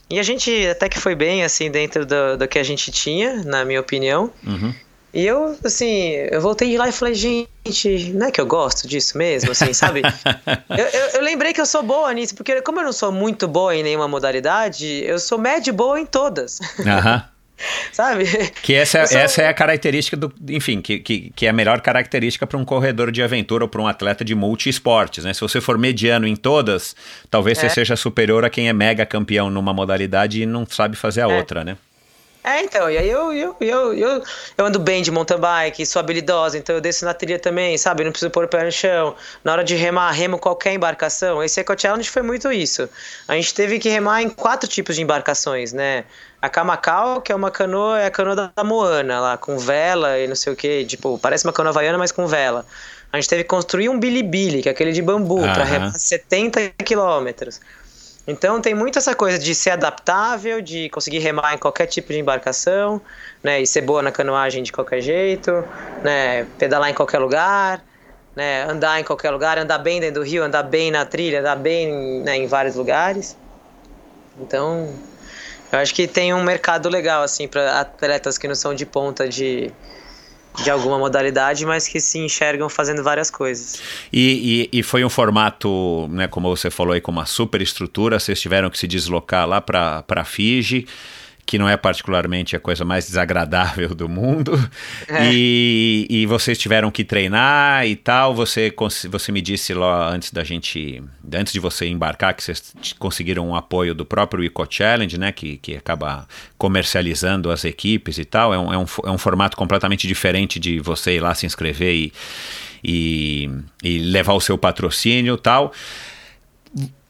E a gente até que foi bem, assim, dentro do, do que a gente tinha, na minha opinião. Uhum. E eu, assim, eu voltei de lá e falei, gente, não é que eu gosto disso mesmo, assim, sabe? eu, eu, eu, lembrei que eu sou boa nisso, porque como eu não sou muito boa em nenhuma modalidade, eu sou médio boa em todas. Aham. sabe? Que essa, sou... essa é a característica do. Enfim, que, que, que é a melhor característica para um corredor de aventura ou para um atleta de multi-esportes, né? Se você for mediano em todas, talvez é. você seja superior a quem é mega campeão numa modalidade e não sabe fazer a é. outra, né? É, então, e aí eu, eu, eu, eu, eu ando bem de mountain bike, sou habilidosa, então eu desço na trilha também, sabe? Não preciso pôr o pé no chão. Na hora de remar, remo qualquer embarcação. Esse Eco Challenge foi muito isso. A gente teve que remar em quatro tipos de embarcações, né? A Kamakaw, que é uma canoa, é a canoa da Moana lá, com vela e não sei o que, tipo, parece uma canoa havaiana, mas com vela. A gente teve que construir um bilibili, que é aquele de bambu, uhum. para remar 70 quilômetros. Então tem muito essa coisa de ser adaptável, de conseguir remar em qualquer tipo de embarcação, né, e ser boa na canoagem de qualquer jeito, né, pedalar em qualquer lugar, né, andar em qualquer lugar, andar bem dentro do rio, andar bem na trilha, andar bem né, em vários lugares. Então, eu acho que tem um mercado legal assim para atletas que não são de ponta de de alguma modalidade, mas que se enxergam fazendo várias coisas. E, e, e, foi um formato, né, como você falou aí, com uma super estrutura, vocês tiveram que se deslocar lá para Fiji que não é particularmente a coisa mais desagradável do mundo, é. e, e vocês tiveram que treinar e tal. Você, você me disse lá antes da gente, antes de você embarcar, que vocês conseguiram um apoio do próprio Eco Challenge, né, que, que acaba comercializando as equipes e tal. É um, é, um, é um formato completamente diferente de você ir lá se inscrever e, e, e levar o seu patrocínio e tal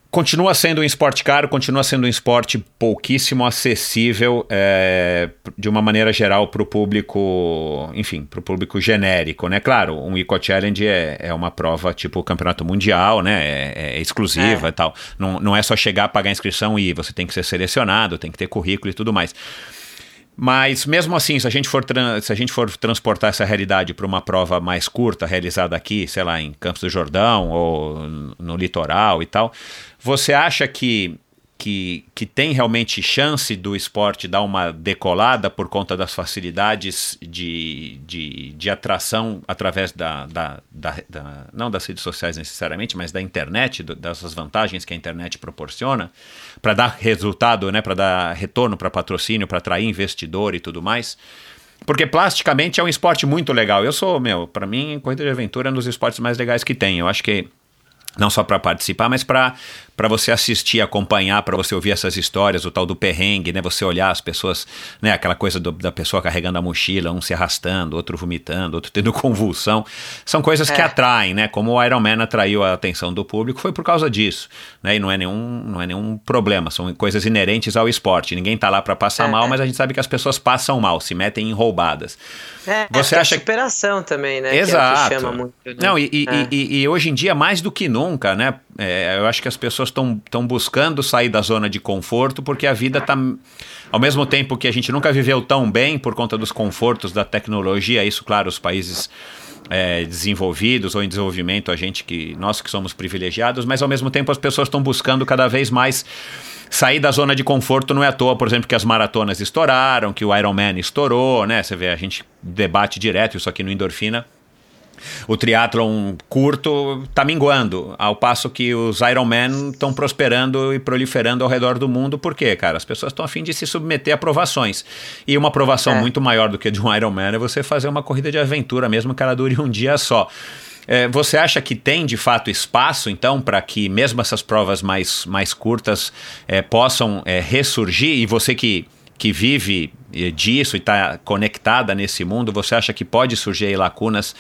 continua sendo um esporte caro, continua sendo um esporte pouquíssimo acessível é, de uma maneira geral para o público, enfim, para o público genérico, né? Claro, um Eco Challenge é, é uma prova tipo campeonato mundial, né? É, é exclusiva é. e tal. Não, não é só chegar, pagar a inscrição e ir, você tem que ser selecionado, tem que ter currículo e tudo mais. Mas mesmo assim, se a gente for, se a gente for transportar essa realidade para uma prova mais curta, realizada aqui, sei lá, em Campos do Jordão ou no litoral e tal, você acha que que, que tem realmente chance do esporte dar uma decolada por conta das facilidades de, de, de atração através da, da, da, da, não das redes sociais necessariamente, mas da internet, do, dessas vantagens que a internet proporciona, para dar resultado, né, para dar retorno para patrocínio, para atrair investidor e tudo mais. Porque plasticamente é um esporte muito legal. Eu sou, meu, para mim, corrida de aventura é um dos esportes mais legais que tem. Eu acho que não só para participar, mas para para você assistir, acompanhar, para você ouvir essas histórias, o tal do perrengue, né? Você olhar as pessoas, né? Aquela coisa do, da pessoa carregando a mochila, um se arrastando, outro vomitando, outro tendo convulsão. São coisas é. que atraem, né? Como o Iron Man atraiu a atenção do público, foi por causa disso, né? E não é nenhum, não é nenhum problema, são coisas inerentes ao esporte. Ninguém tá lá para passar é, mal, é. mas a gente sabe que as pessoas passam mal, se metem em roubadas. É, você é acha a superação também, né? Exato. Que é o que chama muito, né? Não, e, e, é. e, e hoje em dia mais do que nunca, né? É, eu acho que as pessoas estão buscando sair da zona de conforto porque a vida está. Ao mesmo tempo que a gente nunca viveu tão bem por conta dos confortos da tecnologia, isso, claro, os países é, desenvolvidos ou em desenvolvimento, a gente que. nós que somos privilegiados, mas ao mesmo tempo as pessoas estão buscando cada vez mais sair da zona de conforto não é à toa, por exemplo, que as maratonas estouraram, que o Ironman estourou, né? Você vê, a gente debate direto isso aqui no Endorfina o triatlon curto está minguando, ao passo que os Ironman estão prosperando e proliferando ao redor do mundo. Por quê, cara? As pessoas estão a fim de se submeter a provações. E uma aprovação é. muito maior do que de um Ironman é você fazer uma corrida de aventura, mesmo que ela dure um dia só. É, você acha que tem de fato espaço, então, para que mesmo essas provas mais, mais curtas é, possam é, ressurgir? E você que que vive eh, disso e está conectada nesse mundo, você acha que pode surgir lacunas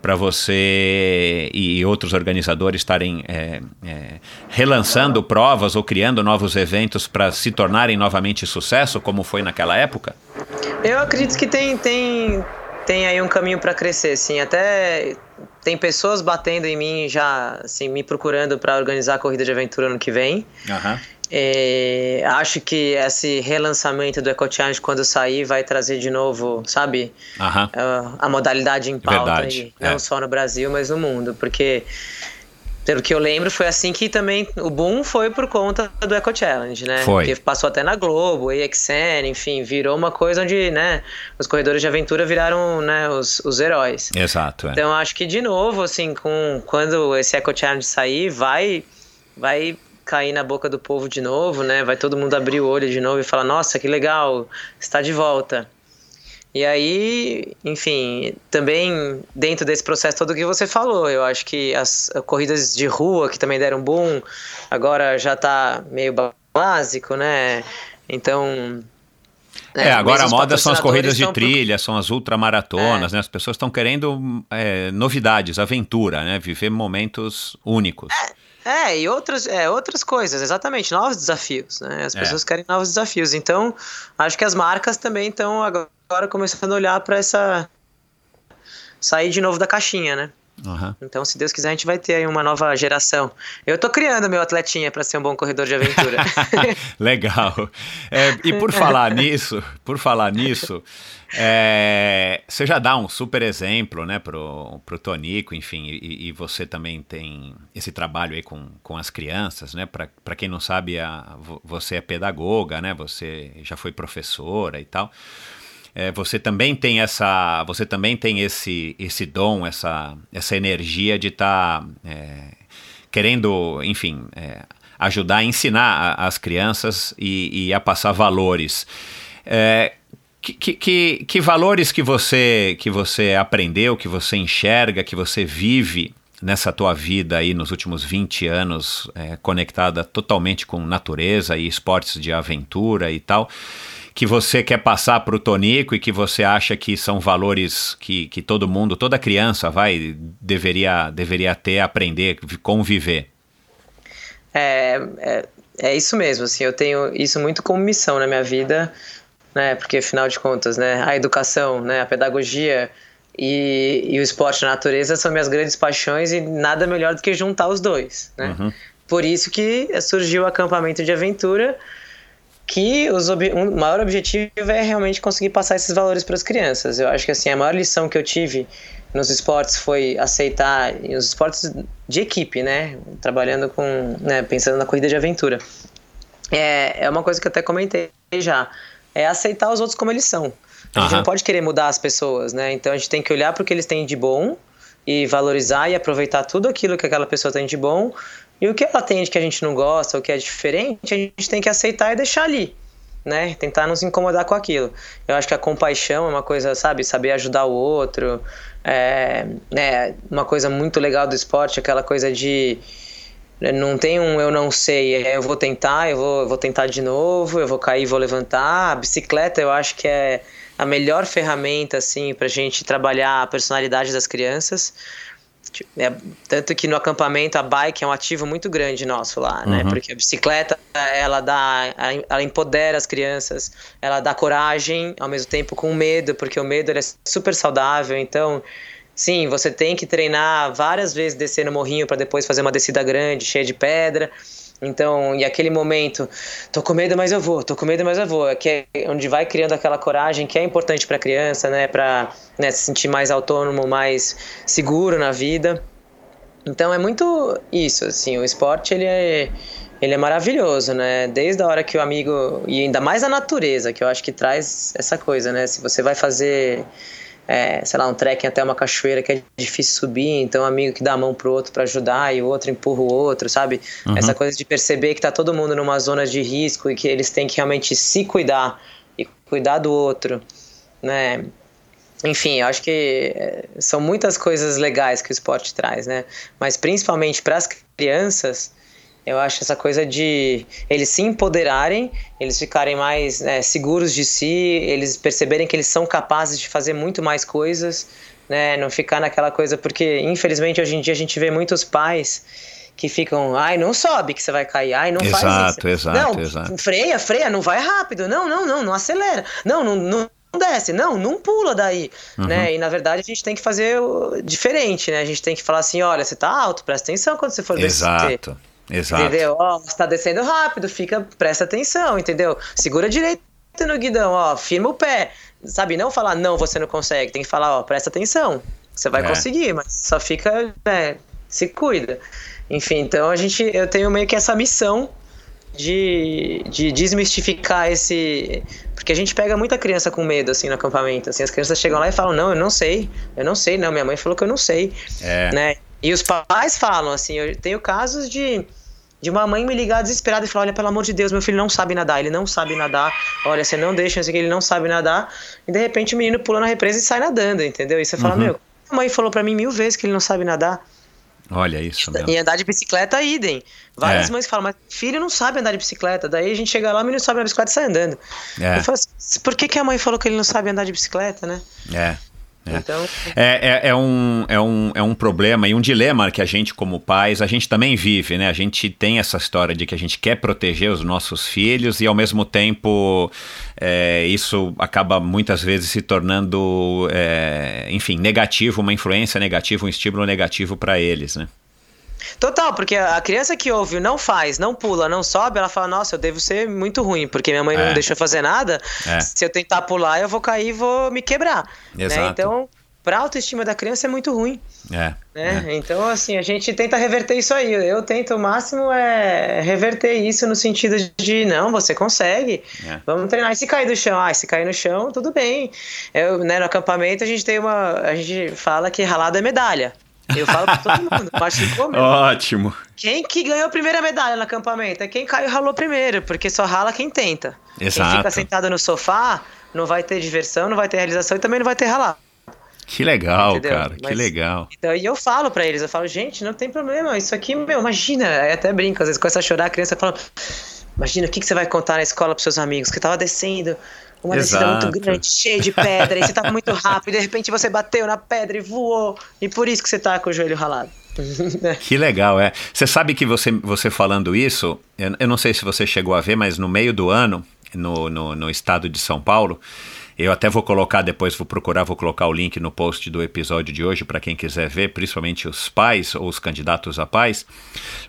para você e outros organizadores estarem é, é, relançando provas ou criando novos eventos para se tornarem novamente sucesso, como foi naquela época? Eu acredito que tem, tem, tem aí um caminho para crescer, sim. Até tem pessoas batendo em mim já, assim, me procurando para organizar a corrida de aventura no que vem. Uhum. É, acho que esse relançamento do Eco Challenge, quando sair, vai trazer de novo, sabe? A, a, modalidade em pauta, aí, não é. só no Brasil, mas no mundo. Porque, pelo que eu lembro, foi assim que também o boom foi por conta do Eco Challenge, né? Foi. Passou até na Globo, EXN, enfim, virou uma coisa onde, né, os corredores de aventura viraram, né, os, os heróis. Exato. É. Então, acho que, de novo, assim, com, quando esse Eco Challenge sair, vai, vai cair na boca do povo de novo, né? Vai todo mundo abrir o olho de novo e falar: nossa, que legal, está de volta. E aí, enfim, também dentro desse processo todo que você falou, eu acho que as corridas de rua que também deram boom, agora já tá meio básico, né? Então. É, é agora a moda são as corridas de trilha, são as ultramaratonas, é. né? As pessoas estão querendo é, novidades, aventura, né? Viver momentos únicos. É. É, e outras, é, outras coisas, exatamente, novos desafios, né? As é. pessoas querem novos desafios. Então, acho que as marcas também estão agora começando a olhar para essa. sair de novo da caixinha, né? Uhum. Então, se Deus quiser, a gente vai ter aí uma nova geração. Eu tô criando meu atletinha para ser um bom corredor de aventura. Legal. É, e por falar nisso, por falar nisso, é, você já dá um super exemplo, né, pro, pro Tonico, enfim, e, e, você também tem esse trabalho aí com, com as crianças, né, para quem não sabe, a, você é pedagoga, né, você já foi professora e tal é, você também tem essa, você também tem esse, esse dom, essa, essa energia de estar tá, é, querendo, enfim, é, ajudar a ensinar as crianças e, e a passar valores. É, que, que, que, valores que você, que você aprendeu, que você enxerga, que você vive nessa tua vida aí nos últimos 20 anos, é, conectada totalmente com natureza e esportes de aventura e tal, que você quer passar para o Tonico e que você acha que são valores que, que todo mundo, toda criança vai deveria, deveria ter, aprender, conviver? É, é, é isso mesmo, assim, eu tenho isso muito como missão na minha vida, né, porque afinal de contas, né, a educação, né, a pedagogia e, e o esporte na natureza são minhas grandes paixões e nada melhor do que juntar os dois, né. Uhum. Por isso que surgiu o acampamento de aventura, que os ob um, o maior objetivo é realmente conseguir passar esses valores para as crianças. Eu acho que assim a maior lição que eu tive nos esportes foi aceitar os esportes de equipe, né, trabalhando com, né, pensando na corrida de aventura. É, é uma coisa que eu até comentei já, é aceitar os outros como eles são. A gente não pode querer mudar as pessoas, né? Então a gente tem que olhar para o que eles têm de bom e valorizar e aproveitar tudo aquilo que aquela pessoa tem de bom e o que ela tem de que a gente não gosta, o que é diferente, a gente tem que aceitar e deixar ali. Né? Tentar nos incomodar com aquilo. Eu acho que a compaixão é uma coisa, sabe, saber ajudar o outro. É, é uma coisa muito legal do esporte, aquela coisa de né, não tem um eu não sei, é, eu vou tentar, eu vou, eu vou tentar de novo, eu vou cair, vou levantar. A bicicleta eu acho que é a melhor ferramenta assim para gente trabalhar a personalidade das crianças. É, tanto que no acampamento a bike é um ativo muito grande nosso lá, né? uhum. Porque a bicicleta ela dá, ela empodera as crianças, ela dá coragem ao mesmo tempo com medo, porque o medo é super saudável. Então, sim, você tem que treinar várias vezes descer no morrinho para depois fazer uma descida grande, cheia de pedra. Então, e aquele momento, tô com medo, mas eu vou, tô com medo, mas eu vou, é que é onde vai criando aquela coragem que é importante para a criança, né, para né, se sentir mais autônomo, mais seguro na vida. Então é muito isso, assim, o esporte ele é ele é maravilhoso, né? Desde a hora que o amigo e ainda mais a natureza, que eu acho que traz essa coisa, né? Se você vai fazer é, sei lá, um trekking até uma cachoeira que é difícil subir, então um amigo que dá a mão pro outro para ajudar e o outro empurra o outro, sabe? Uhum. Essa coisa de perceber que tá todo mundo numa zona de risco e que eles têm que realmente se cuidar e cuidar do outro, né? Enfim, eu acho que é, são muitas coisas legais que o esporte traz, né? Mas principalmente para as crianças, eu acho essa coisa de eles se empoderarem, eles ficarem mais né, seguros de si, eles perceberem que eles são capazes de fazer muito mais coisas, né? Não ficar naquela coisa, porque infelizmente hoje em dia a gente vê muitos pais que ficam, ai, não sobe que você vai cair, ai, não exato, faz isso. Exato, não, exato. freia, freia, não vai rápido, não, não, não, não acelera, não, não, não desce, não, não pula daí, uhum. né? E na verdade a gente tem que fazer diferente, né? A gente tem que falar assim, olha, você tá alto, presta atenção quando você for descer. Exato. Entendeu? Ó, está descendo rápido, fica, presta atenção, entendeu? Segura direito no guidão, ó, firma o pé. Sabe, não falar não, você não consegue, tem que falar, ó, presta atenção. Você vai é. conseguir, mas só fica, né, se cuida. Enfim, então a gente, eu tenho meio que essa missão de, de desmistificar esse. Porque a gente pega muita criança com medo, assim, no acampamento. Assim, as crianças chegam lá e falam: Não, eu não sei, eu não sei, não. Minha mãe falou que eu não sei. É. Né? E os pais falam, assim, eu tenho casos de, de uma mãe me ligar desesperada e falar: Olha, pelo amor de Deus, meu filho não sabe nadar, ele não sabe nadar. Olha, você não deixa, assim, que ele não sabe nadar. E de repente o menino pula na represa e sai nadando, entendeu? E você fala: uhum. Meu, a mãe falou para mim mil vezes que ele não sabe nadar. Olha isso mesmo. E andar de bicicleta, idem. Várias é. mães falam, mas filho não sabe andar de bicicleta. Daí a gente chega lá, o menino sabe andar de bicicleta e sai andando. É. Eu falo assim, por que, que a mãe falou que ele não sabe andar de bicicleta, né? É. É. Então... É, é, é, um, é, um, é um problema e um dilema que a gente, como pais, a gente também vive, né? A gente tem essa história de que a gente quer proteger os nossos filhos e, ao mesmo tempo, é, isso acaba muitas vezes se tornando, é, enfim, negativo, uma influência negativa, um estímulo negativo para eles, né? Total, porque a criança que ouve não faz, não pula, não sobe, ela fala, nossa, eu devo ser muito ruim, porque minha mãe é. não deixa eu fazer nada. É. Se eu tentar pular, eu vou cair e vou me quebrar. Né? Exato. Né? Então, pra autoestima da criança é muito ruim. É, né? É. Então, assim, a gente tenta reverter isso aí. Eu tento o máximo é reverter isso no sentido de, não, você consegue. É. Vamos treinar. E se cair do chão? Ah, se cair no chão, tudo bem. Eu, né, no acampamento a gente tem uma. A gente fala que ralado é medalha. Eu falo pra todo mundo, machucou mesmo. Ótimo. Quem que ganhou a primeira medalha no acampamento? É quem caiu e ralou primeiro, porque só rala quem tenta. Exato. Quem fica sentado no sofá não vai ter diversão, não vai ter realização e também não vai ter ralar. Que legal, Entendeu? cara, Mas, que legal. Então, e eu falo para eles, eu falo, gente, não tem problema, isso aqui, meu, imagina, aí até brinco, às vezes começa a chorar, a criança fala, imagina, o que, que você vai contar na escola pros seus amigos, que tava descendo uma Exato. descida muito grande, cheia de pedra, e você tava muito rápido, e de repente você bateu na pedra e voou, e por isso que você tá com o joelho ralado. que legal, é. Você sabe que você, você falando isso, eu, eu, não sei se você chegou a ver, mas no meio do ano, no, no, no estado de São Paulo, eu até vou colocar depois, vou procurar, vou colocar o link no post do episódio de hoje para quem quiser ver, principalmente os pais ou os candidatos a pais.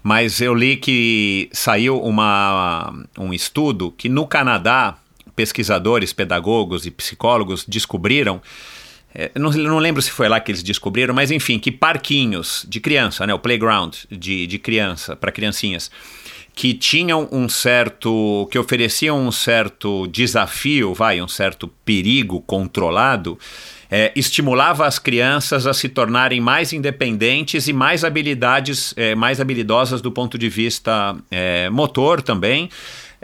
Mas eu li que saiu uma, um estudo que no Canadá pesquisadores, pedagogos e psicólogos descobriram é, não, não, lembro se foi lá que eles descobriram, mas enfim, que parquinhos de criança, né, o playground de, de criança, para criancinhas, que tinham um certo, que ofereciam um certo desafio, vai, um certo perigo controlado, é, estimulava as crianças a se tornarem mais independentes e mais habilidades, é, mais habilidosas do ponto de vista é, motor também,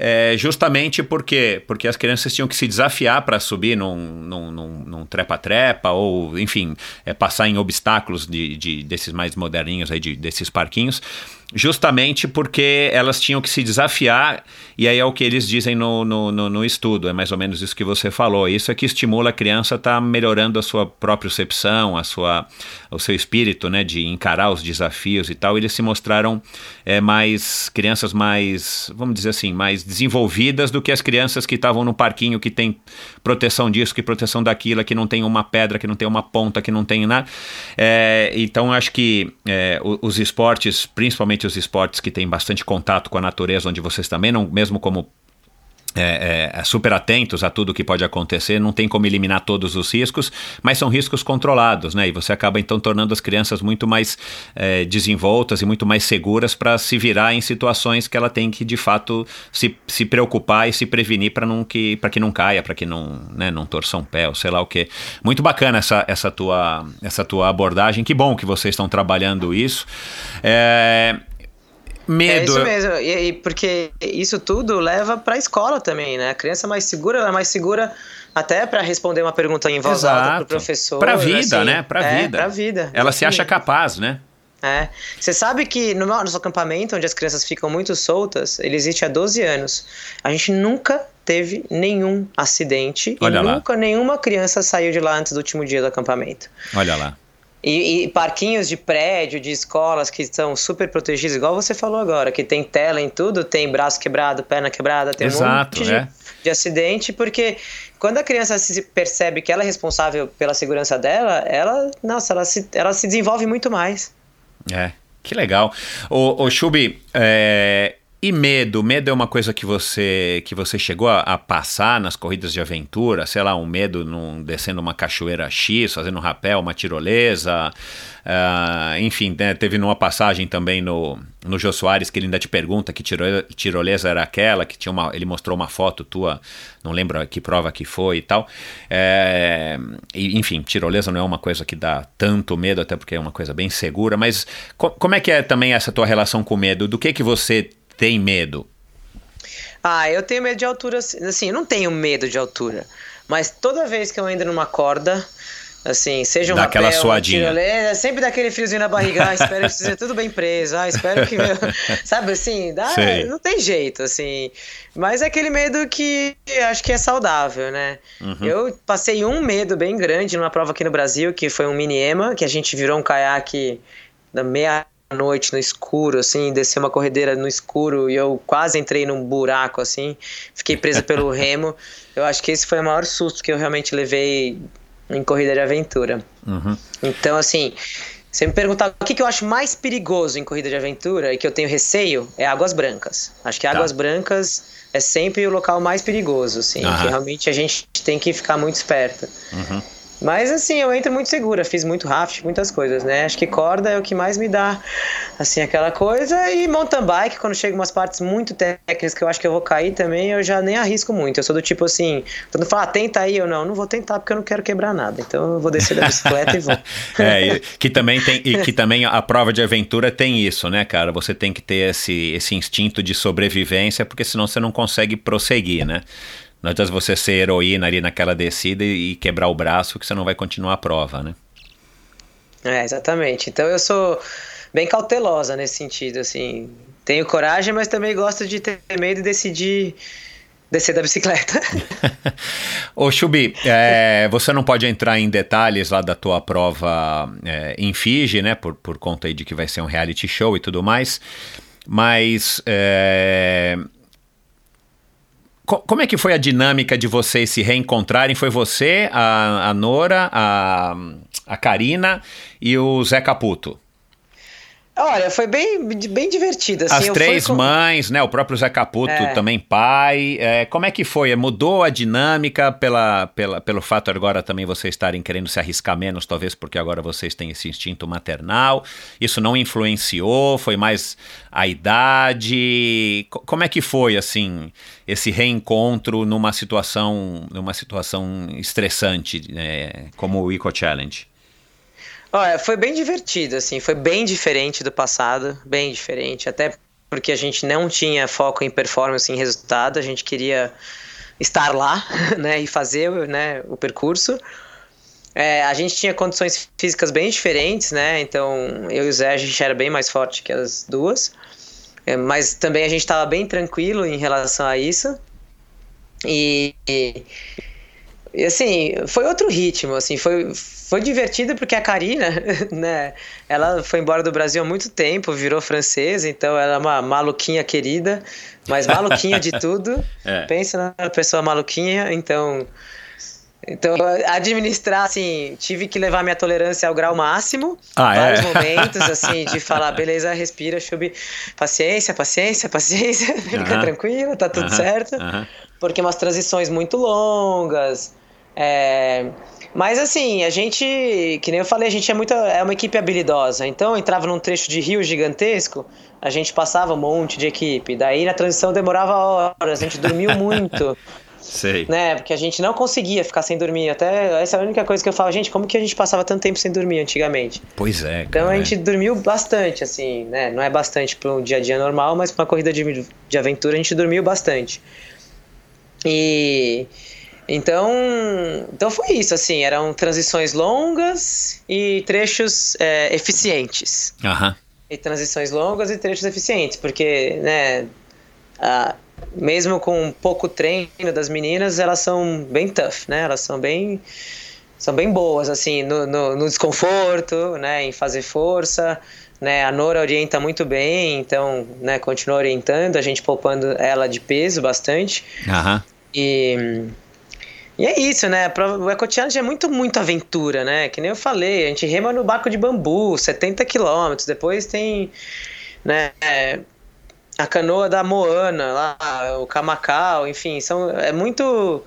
é, justamente porque, porque as crianças tinham que se desafiar para subir num, trepa-trepa ou, enfim, é, passar em obstáculos de, de, desses mais moderninhos, aí, de, desses parquinhos justamente porque elas tinham que se desafiar, e aí é o que eles dizem no, no, no, no estudo, é mais ou menos isso que você falou. Isso é que estimula a criança a estar tá melhorando a sua propriocepção, a sua, o seu espírito, né, de encarar os desafios e tal. Eles se mostraram é, mais crianças mais, vamos dizer assim, mais desenvolvidas do que as crianças que estavam no parquinho que tem proteção disso, que proteção daquilo, que não tem uma pedra, que não tem uma ponta, que não tem nada. É, então acho que é, os esportes, principalmente principalmente os esportes que têm bastante contato com a natureza, onde vocês também não, mesmo como é, é, super atentos a tudo que pode acontecer, não tem como eliminar todos os riscos, mas são riscos controlados, né? E você acaba então tornando as crianças muito mais é, desenvoltas e muito mais seguras para se virar em situações que ela tem que de fato se, se preocupar e se prevenir para não que para que não caia, para que não, né, não torça um pé, ou sei lá o que. Muito bacana essa, essa tua essa tua abordagem. Que bom que vocês estão trabalhando isso. É, Medo. É isso mesmo, e, e porque isso tudo leva para a escola também, né? A criança mais segura, ela é mais segura até para responder uma pergunta em voz alta pro professor. Para vida, assim, né? Para é, vida. Para vida. Ela se acha capaz, né? É. Você sabe que no nosso acampamento, onde as crianças ficam muito soltas, ele existe há 12 anos. A gente nunca teve nenhum acidente Olha e lá. nunca nenhuma criança saiu de lá antes do último dia do acampamento. Olha lá. E, e, parquinhos de prédio, de escolas que estão super protegidos, igual você falou agora, que tem tela em tudo, tem braço quebrado, perna quebrada, tem Exato, um monte é. de, de, acidente, porque quando a criança se percebe que ela é responsável pela segurança dela, ela, nossa, ela se, ela se desenvolve muito mais. É, que legal. O, o Chubi, é, e medo? Medo é uma coisa que você que você chegou a, a, passar nas corridas de aventura? Sei lá, um medo num, descendo uma cachoeira X, fazendo um rapel, uma tirolesa. Uh, enfim, né, teve numa passagem também no, no Jô Soares que ele ainda te pergunta que tiro, tirolesa era aquela, que tinha uma, ele mostrou uma foto tua, não lembro que prova que foi e tal. É, enfim, tirolesa não é uma coisa que dá tanto medo, até porque é uma coisa bem segura, mas co como é que é também essa tua relação com medo? Do que que você tem medo? Ah, eu tenho medo de altura. Assim, eu não tenho medo de altura. Mas toda vez que eu entro numa corda, Assim, seja um Daquela rapel, suadinha. um sempre daquele friozinho na barriga, ah, espero que esteja tudo bem preso, ah, espero que... meu- Sabe, assim, dá, Sei. não tem jeito, assim. Mas é aquele medo que acho que é saudável, né? Uhum. Eu passei um medo bem grande numa prova aqui no Brasil, que foi um mini ema, que a gente virou um caiaque da meia-noite no escuro, assim, desceu uma corredeira no escuro e eu quase entrei num buraco, assim, fiquei preso pelo remo. Eu acho que esse foi o maior susto que eu realmente levei em corrida de aventura. Uhum. Então, assim, você me perguntar o que, que eu acho mais perigoso em corrida de aventura e que eu tenho receio, é Águas Brancas. Acho que Tá. Águas Brancas é sempre o local mais perigoso, assim, Aham. que realmente a gente tem que ficar muito esperto. Uhum. Mas assim, eu entro muito segura, fiz muito raft, muitas coisas, né? Acho que corda é o que mais me dá, assim, aquela coisa. E mountain bike, quando chega umas partes muito técnicas que eu acho que eu vou cair também, eu já nem arrisco muito. Eu sou do tipo assim, todo mundo fala, ah, tenta aí, eu não, não vou tentar porque eu não quero quebrar nada. Então eu vou descer da bicicleta e vou. É, e que também tem e que também a prova de aventura tem isso, né, cara? Você tem que ter esse, esse instinto de sobrevivência, porque senão você não consegue prosseguir, né? Não adianta você ser heroína ali naquela descida e, e quebrar o braço, que você não vai continuar a prova, né? É, exatamente. Então eu sou bem cautelosa nesse sentido, assim. Tenho coragem, mas também gosto de ter medo e decidir descer da bicicleta. Ô Chubi, é, você não pode entrar em detalhes lá da tua prova é, em Fiji, né? Por, por conta aí de que vai ser um reality show e tudo mais. Mas é, como é que foi a dinâmica de vocês se reencontrarem? Foi você, a, a Nora, a, a Karina e o Zé Caputo? Olha, foi bem, bem divertido. Assim, As três com- mães, né? O próprio Zé Caputo É. também pai. É, como é que foi? Mudou a dinâmica pela, pela, pelo fato agora também vocês estarem querendo se arriscar menos, talvez porque agora vocês têm esse instinto maternal. Isso não influenciou? Foi mais a idade? Co- Como é que foi assim esse reencontro numa situação numa situação estressante né, como o Eco Challenge? Olha, foi bem divertido, assim, foi bem diferente do passado, bem diferente, até porque a gente não tinha foco em performance, em resultado, a gente queria estar lá, né, e fazer, né, o percurso. É, a gente tinha condições físicas bem diferentes, né, então eu e o Zé, a gente era bem mais forte que as duas, É, mas também a gente estava bem tranquilo em relação a isso. E, e, e, assim, foi outro ritmo, assim, foi, foi divertido porque a Karina, né, ela foi embora do Brasil há muito tempo, virou francesa, então ela é uma maluquinha querida, mas maluquinha de tudo. É. Pensa na pessoa maluquinha, então então, administrar, assim, tive que levar minha tolerância ao grau máximo. Ah, é? vários momentos, assim, de falar, beleza, respira, chubi, paciência, paciência, paciência, fica Aham. tranquilo, tá tudo Aham, certo. aham. Porque umas transições muito longas. É, Mas assim, a gente, que nem eu falei, a gente é muito, é uma equipe habilidosa. Então, entrava num trecho de rio gigantesco, a gente passava um monte de equipe. Daí na transição demorava horas, a gente dormiu muito Sei. né? Porque a gente não conseguia ficar sem dormir. Até essa é a única coisa que eu falo, gente, como que a gente passava tanto tempo sem dormir antigamente? Pois é. Então cara, a gente dormiu bastante, assim, né? Não é bastante para um dia a dia normal, mas para uma corrida de, de aventura a gente dormiu bastante. E então, então foi isso, assim, eram transições longas e trechos é, eficientes Aham. e transições longas e trechos eficientes, porque, né, a- mesmo com pouco treino das meninas, elas são bem tough, né? Elas são bem são bem boas assim no, no, no desconforto, né, em fazer força, né? A Nora orienta muito bem, então, né, continua orientando, a gente poupando ela de peso bastante. Aham. E, e é isso, né? O Eco Challenge é muito, muito aventura, né? Que nem eu falei, a gente rema no barco de bambu, 70 quilômetros. Depois tem, né? A canoa da Moana, lá, o Camacau, enfim, são, é muito.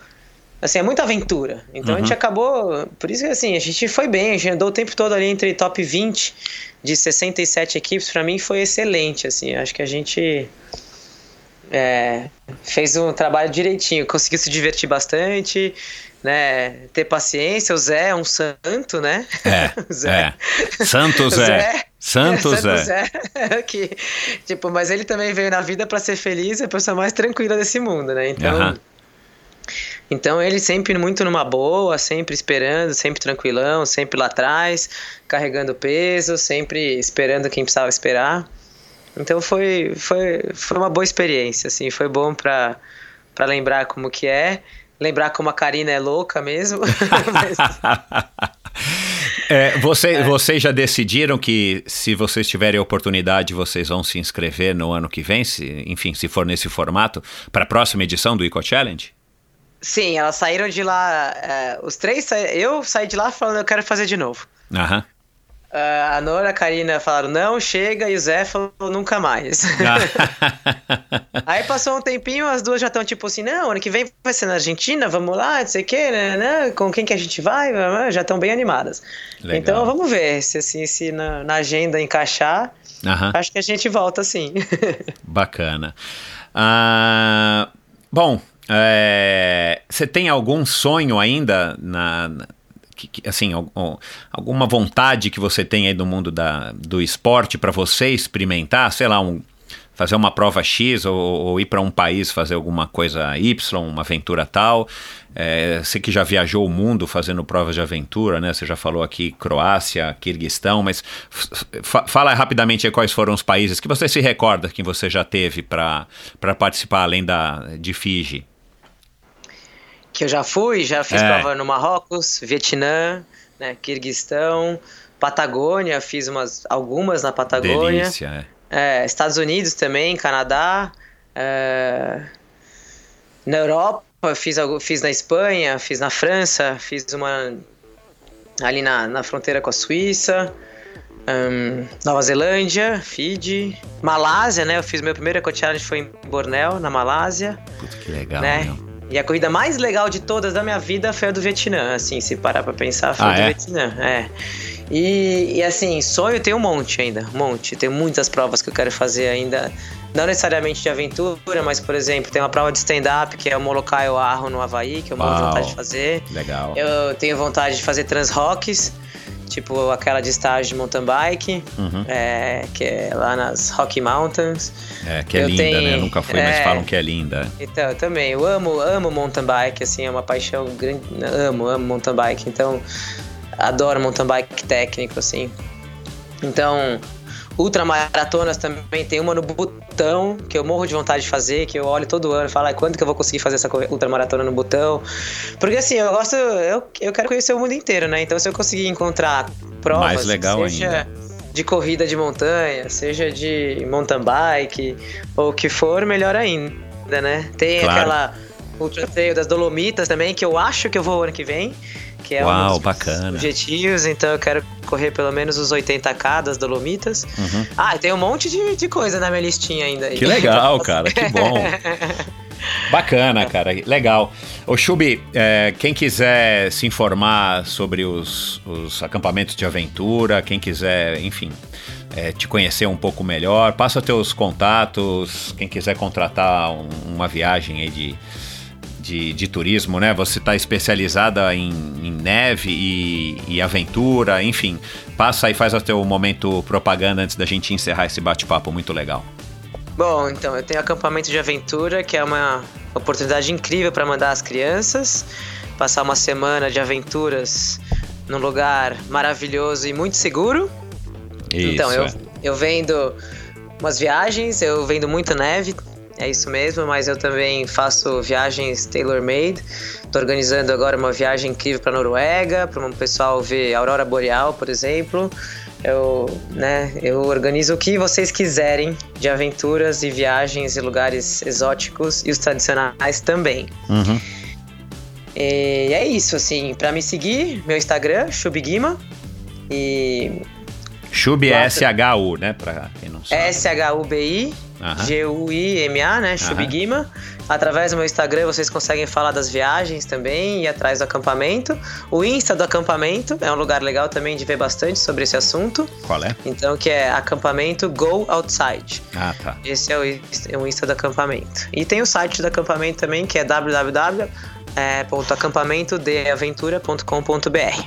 Assim, é muita aventura. Então a gente acabou. Por isso que assim, a gente foi bem, a gente andou o tempo todo ali entre top 20 de 67 equipes. Pra mim foi excelente, assim. Acho que a gente é, fez um trabalho direitinho, conseguiu se divertir bastante, né? Ter paciência. O Zé é um santo, né? É, Zé. é. Santo Zé. Zé. Santo É, Zé. Zé. que, tipo, mas ele também veio na vida pra ser feliz e a pessoa mais tranquila desse mundo, né? Então. Então ele sempre muito numa boa, sempre esperando, sempre tranquilão, sempre lá atrás, carregando peso, sempre esperando quem precisava esperar. Então foi, foi, foi uma boa experiência, assim, foi bom para lembrar como que é, lembrar como a Karina é louca mesmo. é, você, é. Vocês já decidiram que se vocês tiverem oportunidade, vocês vão se inscrever no ano que vem, se, enfim, se for nesse formato, para a próxima edição do Eco Challenge? Sim, elas saíram de lá. É, os três, eu saí de lá falando eu quero fazer de novo. Aham. Uh, a Nora, a Karina falaram não, chega, e o Zé falou nunca mais. Aí passou um tempinho, as duas já estão tipo assim, não, ano que vem vai ser na Argentina, vamos lá, não sei o que, né, né, com quem que a gente vai, já estão bem animadas. Legal. Então vamos ver se assim, se na, na agenda encaixar, acho que a gente volta sim. Bacana. Uh, bom, é, você tem algum sonho ainda na, na que, assim, alguma vontade que você tem aí do mundo da, do esporte para você experimentar, sei lá, um, fazer uma prova X ou, ou ir para um país fazer alguma coisa Y, uma aventura tal. É, você que já viajou o mundo fazendo provas de aventura, né? Você já falou aqui Croácia, Kirguistão, mas fala rapidamente quais foram os países que você se recorda que você já teve para participar além da de Fiji que eu já fui, já fiz é. prova no Marrocos, Vietnã, né, Kirguistão, Patagônia, fiz umas, algumas na Patagônia. Delícia, é. é Estados Unidos também, Canadá. É, na Europa, fiz, fiz na Espanha, fiz na França, fiz uma ali na, na fronteira com a Suíça. Um, Nova Zelândia, Fiji, Malásia, né? Eu fiz meu primeiro Eco Challenge foi em Bornéu, na Malásia. Puta que legal, né? Meu. E a corrida mais legal de todas da minha vida foi a do Vietnã, assim, se parar pra pensar, foi ah, a do é? Vietnã. É. E, e, assim, sonho tem um monte ainda, um monte. Tem muitas provas que eu quero fazer ainda. Não necessariamente de aventura, mas, por exemplo, tem uma prova de stand-up que é o Molokai Oahu no Havaí, que eu de vontade de fazer. Legal. Eu tenho vontade de fazer Trans-Rocks tipo aquela de estágio de mountain bike, uhum. é, que é lá nas Rocky Mountains. É, que é eu linda, tenho, né? Eu nunca fui, é, mas falam que é linda. Então, eu também, eu amo, amo mountain bike, assim, é uma paixão grande, amo, amo mountain bike, então adoro mountain bike técnico, assim. Então, Ultramaratonas também tem uma no Butão, que eu morro de vontade de fazer, que eu olho todo ano e falo, ah, quando que eu vou conseguir fazer essa ultramaratona no Butão? Porque assim, eu gosto, eu, eu quero conhecer o mundo inteiro, né? Então se eu conseguir encontrar provas, Mais legal seja ainda. de corrida de montanha, seja de mountain bike, ou o que for, melhor ainda, né? Tem claro. aquela Ultra Trail das Dolomitas também, que eu acho que eu vou ano que vem que é Uau, um dos bacana. objetivos, então eu quero correr pelo menos os 80k das Dolomitas. Uhum. Ah, tem um monte de, de coisa na minha listinha ainda. Aí. Que legal, cara, que bom. Bacana, cara, legal. Ô Chubi, é, quem quiser se informar sobre os, os acampamentos de aventura, quem quiser, enfim, é, te conhecer um pouco melhor, passa teus contatos, quem quiser contratar um, uma viagem aí de de, de turismo, né? Você está especializada em, em neve e, e, aventura, enfim. Passa e faz o teu momento propaganda antes da gente encerrar esse bate-papo muito legal. Bom, então eu tenho acampamento de aventura, que é uma oportunidade incrível para mandar as crianças passar uma semana de aventuras num lugar maravilhoso e muito seguro. Isso, então eu, é. eu vendo umas viagens, eu vendo muita neve, é isso mesmo, mas eu também faço viagens tailor-made. Estou organizando agora uma viagem incrível para Noruega, para um pessoal ver a aurora boreal, por exemplo. Eu, né, eu organizo o que vocês quiserem de aventuras e viagens e lugares exóticos e os tradicionais também. Uhum. E é isso, assim, para me seguir, meu Instagram, Shubigima. E. Shub é S-H-U, né? Pra quem não sabe. S-H-U-B-I. G-U-I-M-A, né? Shubigima. Através do meu Instagram vocês conseguem falar das viagens também e atrás do acampamento. O Insta do acampamento é um lugar legal também de ver bastante sobre esse assunto. Qual é? Então, que é acampamento Go Outside. Ah, tá. Esse é o, é o Insta do acampamento. E tem o site do acampamento também, que é www.acampantodeaventura.com.br.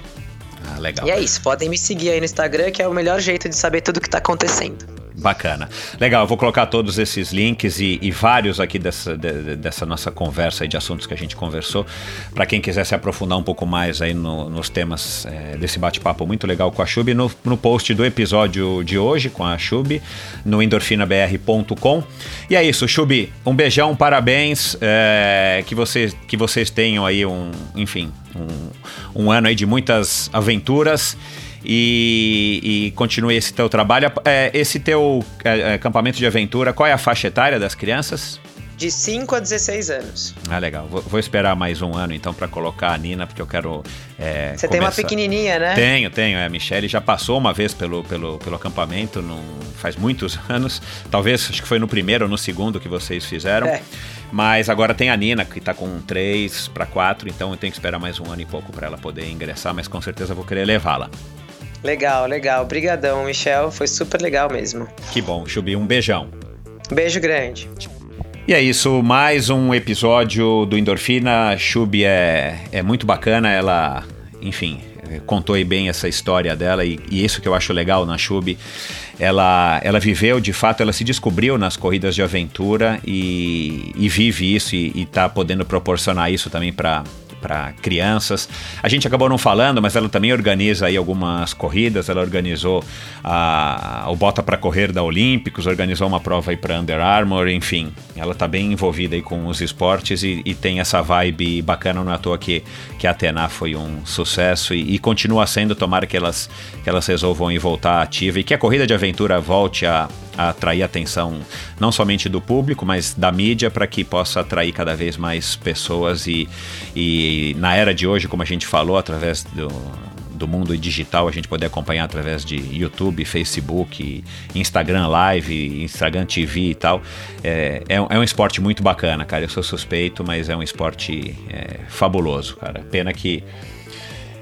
Ah, legal. E é isso, podem me seguir aí no Instagram, que é o melhor jeito de saber tudo que tá acontecendo. Bacana. Legal, eu vou colocar todos esses links e, e vários aqui dessa, de, dessa nossa conversa de assuntos que a gente conversou, para quem quiser se aprofundar um pouco mais aí no, nos temas é, desse bate-papo muito legal com a Chub, no, no post do episódio de hoje com a Chub, no endorfinabr.com. E é isso, Chub, um beijão, parabéns, é, que, vocês, que vocês tenham aí um, enfim, um, um ano aí de muitas aventuras e, e continue esse teu trabalho. É, esse teu é, acampamento de aventura, qual é a faixa etária das crianças? De 5 a 16 anos. Ah, legal. Vou, vou esperar mais um ano então para colocar a Nina, porque eu quero. É, Você começar. tem uma pequenininha, né? Tenho, tenho. É, a Michelle já passou uma vez pelo, pelo, pelo acampamento, não, faz muitos anos. Talvez, acho que foi no primeiro ou no segundo que vocês fizeram. É. Mas agora tem a Nina, que está com 3 para 4, então eu tenho que esperar mais um ano e pouco para ela poder ingressar, mas com certeza vou querer levá-la. Legal, legal. Obrigadão, Michel. Foi super legal mesmo. Que bom, Chubi. Um beijão. Beijo grande. E é isso, mais um episódio do Endorfina. Chubi é, é muito bacana, ela, enfim, contou aí bem essa história dela e, e isso que eu acho legal na Chubi. Ela, ela viveu, de fato, ela se descobriu nas corridas de aventura e, e vive isso e está podendo proporcionar isso também para para crianças. A gente acabou não falando, mas ela também organiza aí algumas corridas. Ela organizou a, o Bota para Correr da Olímpicos, organizou uma prova aí para Under Armour, enfim. Ela está bem envolvida aí com os esportes e, e, tem essa vibe bacana. Não é à toa que, que a Atena foi um sucesso e, e, continua sendo. Tomara que elas, que elas resolvam ir voltar ativa e que a corrida de aventura volte a, a atrair a atenção não somente do público, mas da mídia para que possa atrair cada vez mais pessoas e, e na era de hoje, como a gente falou, através do, do mundo digital, a gente poder acompanhar através de YouTube, Facebook, Instagram Live, Instagram TV e tal. É, é, é um esporte muito bacana, cara. Eu sou suspeito, mas é um esporte é, fabuloso, cara. Pena que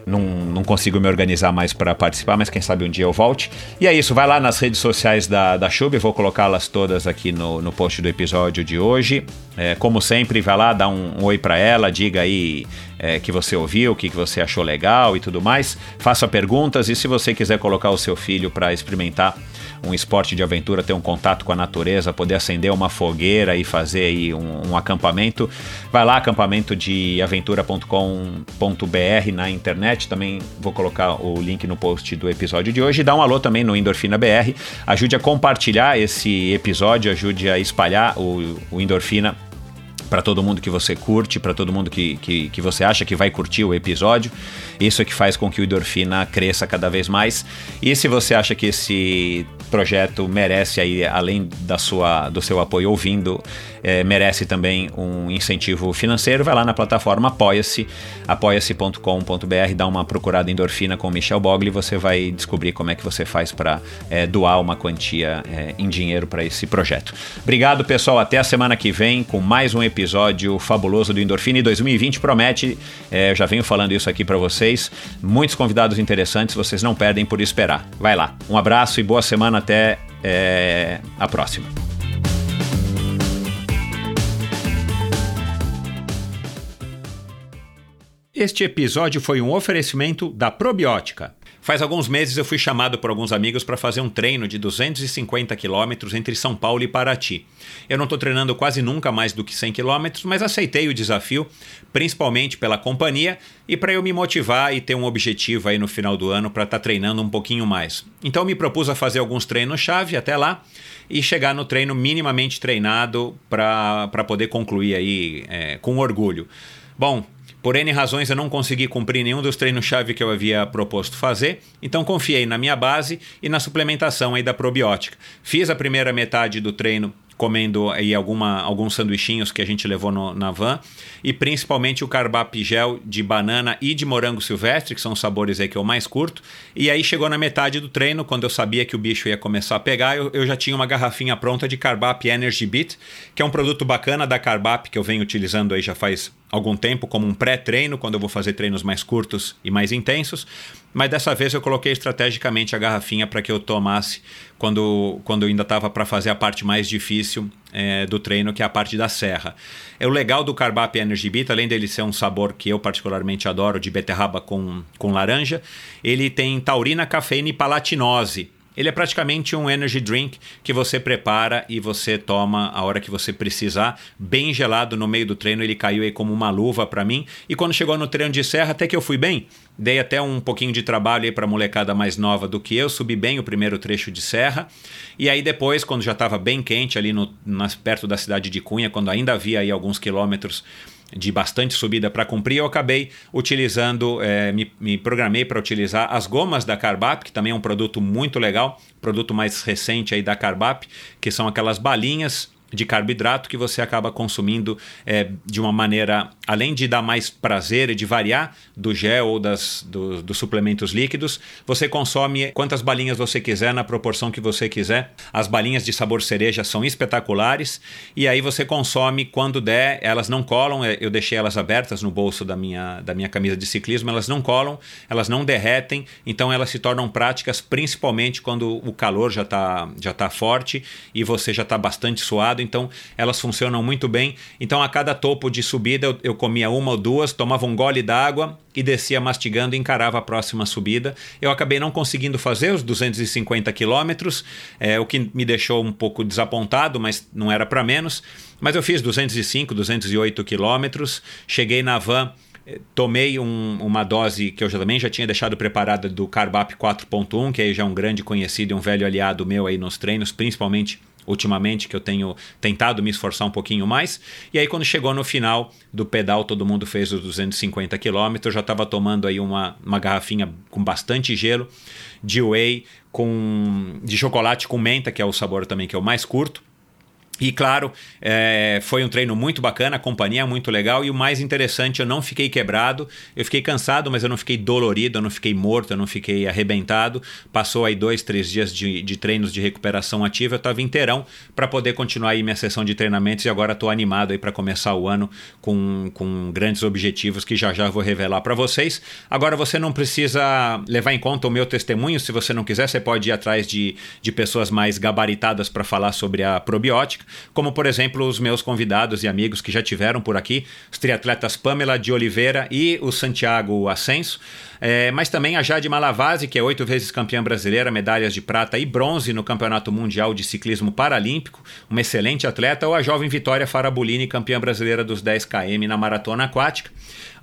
não, não consigo me organizar mais para participar, mas quem sabe um dia eu volte. E é isso, vai lá nas redes sociais da, da Chub, vou colocá-las todas aqui no, no post do episódio de hoje. É, como sempre, vai lá, dá um, um oi para ela, diga aí é, que você ouviu, o que, que você achou legal e tudo mais. Faça perguntas e se você quiser colocar o seu filho para experimentar um esporte de aventura, ter um contato com a natureza, poder acender uma fogueira e fazer aí um, um acampamento, vai lá, acampamento de aventura.com.br na internet. Também vou colocar o link no post do episódio de hoje. Dá um alô também no Endorfina BR. Ajude a compartilhar esse episódio, ajude a espalhar o, o Endorfina para todo mundo que você curte, para todo mundo que, que, que, você acha que vai curtir o episódio. Isso é que faz com que o Endorfina cresça cada vez mais. E se você acha que esse projeto merece aí, além da sua, do seu apoio ouvindo, é, merece também um incentivo financeiro, vai lá na plataforma Apoia-se, apoia-se.com.br, dá uma procurada endorfina com Michel Bogli e você vai descobrir como é que você faz para é, doar uma quantia é, em dinheiro para esse projeto. Obrigado, pessoal. Até a semana que vem com mais um episódio fabuloso do Endorfina. E 2020 promete, é, já venho falando isso aqui para vocês, muitos convidados interessantes, vocês não perdem por esperar. Vai lá. Um abraço e boa semana até é, a próxima. Este episódio foi um oferecimento da Probiótica. Faz alguns meses eu fui chamado por alguns amigos para fazer um treino de 250 quilômetros entre São Paulo e Paraty. Eu não estou treinando quase nunca mais do que 100 quilômetros, mas aceitei o desafio, principalmente pela companhia e para eu me motivar e ter um objetivo aí no final do ano para estar tá treinando um pouquinho mais. Então me propus a fazer alguns treinos-chave até lá e chegar no treino minimamente treinado para poder concluir aí é, com orgulho. Bom, por N razões eu não consegui cumprir nenhum dos treinos-chave que eu havia proposto fazer, então confiei na minha base e na suplementação aí da probiótica. Fiz a primeira metade do treino comendo aí alguma, alguns sanduichinhos que a gente levou no, na van e principalmente o carbap gel de banana e de morango silvestre, que são os sabores aí que eu mais curto. E aí chegou na metade do treino, quando eu sabia que o bicho ia começar a pegar, eu, eu já tinha uma garrafinha pronta de carbap Energy Beat, que é um produto bacana da carbap que eu venho utilizando aí já faz algum tempo como um pré-treino, quando eu vou fazer treinos mais curtos e mais intensos. Mas dessa vez eu coloquei estrategicamente a garrafinha para que eu tomasse quando, quando eu ainda estava para fazer a parte mais difícil é, do treino, que é a parte da serra. É o legal do Carbap Energy Beat, além dele ser um sabor que eu particularmente adoro, de beterraba com, com laranja, ele tem taurina, cafeína e palatinose Ele é praticamente um energy drink que você prepara e você toma a hora que você precisar, bem gelado no meio do treino. Ele caiu aí como uma luva para mim. E quando chegou no treino de serra, até que eu fui bem. Dei até um pouquinho de trabalho aí para molecada mais nova do que eu, subi bem o primeiro trecho de serra. E aí depois, quando já estava bem quente ali no, nas, perto da cidade de Cunha, quando ainda havia aí alguns quilômetros de bastante subida para cumprir, eu acabei utilizando, é, me, me, programei para utilizar as gomas da Carbap, que também é um produto muito legal, produto mais recente aí da Carbap, que são aquelas balinhas de carboidrato que você acaba consumindo é, de uma maneira, além de dar mais prazer e de variar do gel ou das, do, dos suplementos líquidos, você consome quantas balinhas você quiser, na proporção que você quiser. As balinhas de sabor cereja são espetaculares e aí você consome quando der, elas não colam, é, eu deixei elas abertas no bolso da minha, da minha camisa de ciclismo, elas não colam, elas não derretem, então elas se tornam práticas principalmente quando o calor já está já tá forte e você já está bastante suado então elas funcionam muito bem. Então a cada topo de subida eu, eu comia uma ou duas, tomava um gole d'água e descia mastigando e encarava a próxima subida. Eu acabei não conseguindo fazer os 250 quilômetros, é, o que me deixou um pouco desapontado, mas não era para menos. Mas eu fiz 205, 208 quilômetros, cheguei na van eh, tomei um, uma dose que eu já, também já tinha deixado preparada do Carbap 4.1, que aí já é um grande conhecido e um velho aliado meu aí nos treinos, principalmente ultimamente que eu tenho tentado me esforçar um pouquinho mais. E aí quando chegou no final do pedal, todo mundo fez os 250 quilômetros, eu já estava tomando aí uma, uma garrafinha com bastante gelo de whey com de chocolate com menta, que é o sabor também que eu mais curto. E claro, é, foi um treino muito bacana, a companhia é muito legal. E o mais interessante, eu não fiquei quebrado, eu fiquei cansado, mas eu não fiquei dolorido, eu não fiquei morto, eu não fiquei arrebentado. Passou aí dois, três dias de, de treinos de recuperação ativa, eu estava inteirão para poder continuar aí minha sessão de treinamentos. E agora estou animado aí para começar o ano com, com grandes objetivos que já já vou revelar para vocês. Agora você não precisa levar em conta o meu testemunho, se você não quiser, você pode ir atrás de, de pessoas mais gabaritadas para falar sobre a probiótica como por exemplo os meus convidados e amigos que já tiveram por aqui, os triatletas Pamela de Oliveira e o Santiago Ascenso. É, mas também a Jade Malavase, que é oito vezes campeã brasileira, medalhas de prata e bronze no Campeonato Mundial de Ciclismo Paralímpico, uma excelente atleta, ou a jovem Vitória Farabolini, campeã brasileira dos 10 km na maratona aquática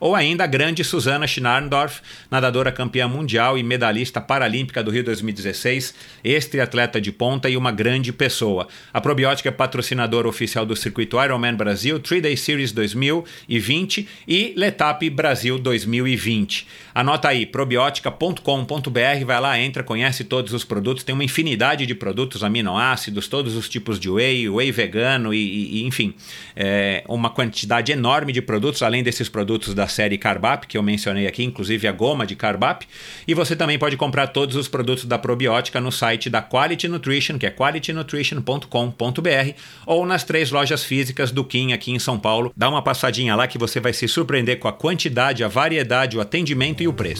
ou ainda a grande Susana Schnarndorf, nadadora campeã mundial e medalhista paralímpica do Rio 2016, ex-triatleta de ponta e uma grande pessoa. A Probiótica é patrocinadora oficial do circuito Ironman Brasil, 3-Day Series 2020 e Letap Brasil 2020. Anota aí, probiotica.com.br, vai lá, entra, conhece todos os produtos, tem uma infinidade de produtos, aminoácidos, todos os tipos de whey, whey vegano e, e enfim, é, uma quantidade enorme de produtos, além desses produtos da série Carbap, que eu mencionei aqui, inclusive a goma de Carbap. E você também pode comprar todos os produtos da probiótica no site da Quality Nutrition, que é qualitynutrition.com.br, ou nas três lojas físicas do Kim aqui em São Paulo. Dá uma passadinha lá que você vai se surpreender com a quantidade, a variedade, o atendimento e o preço.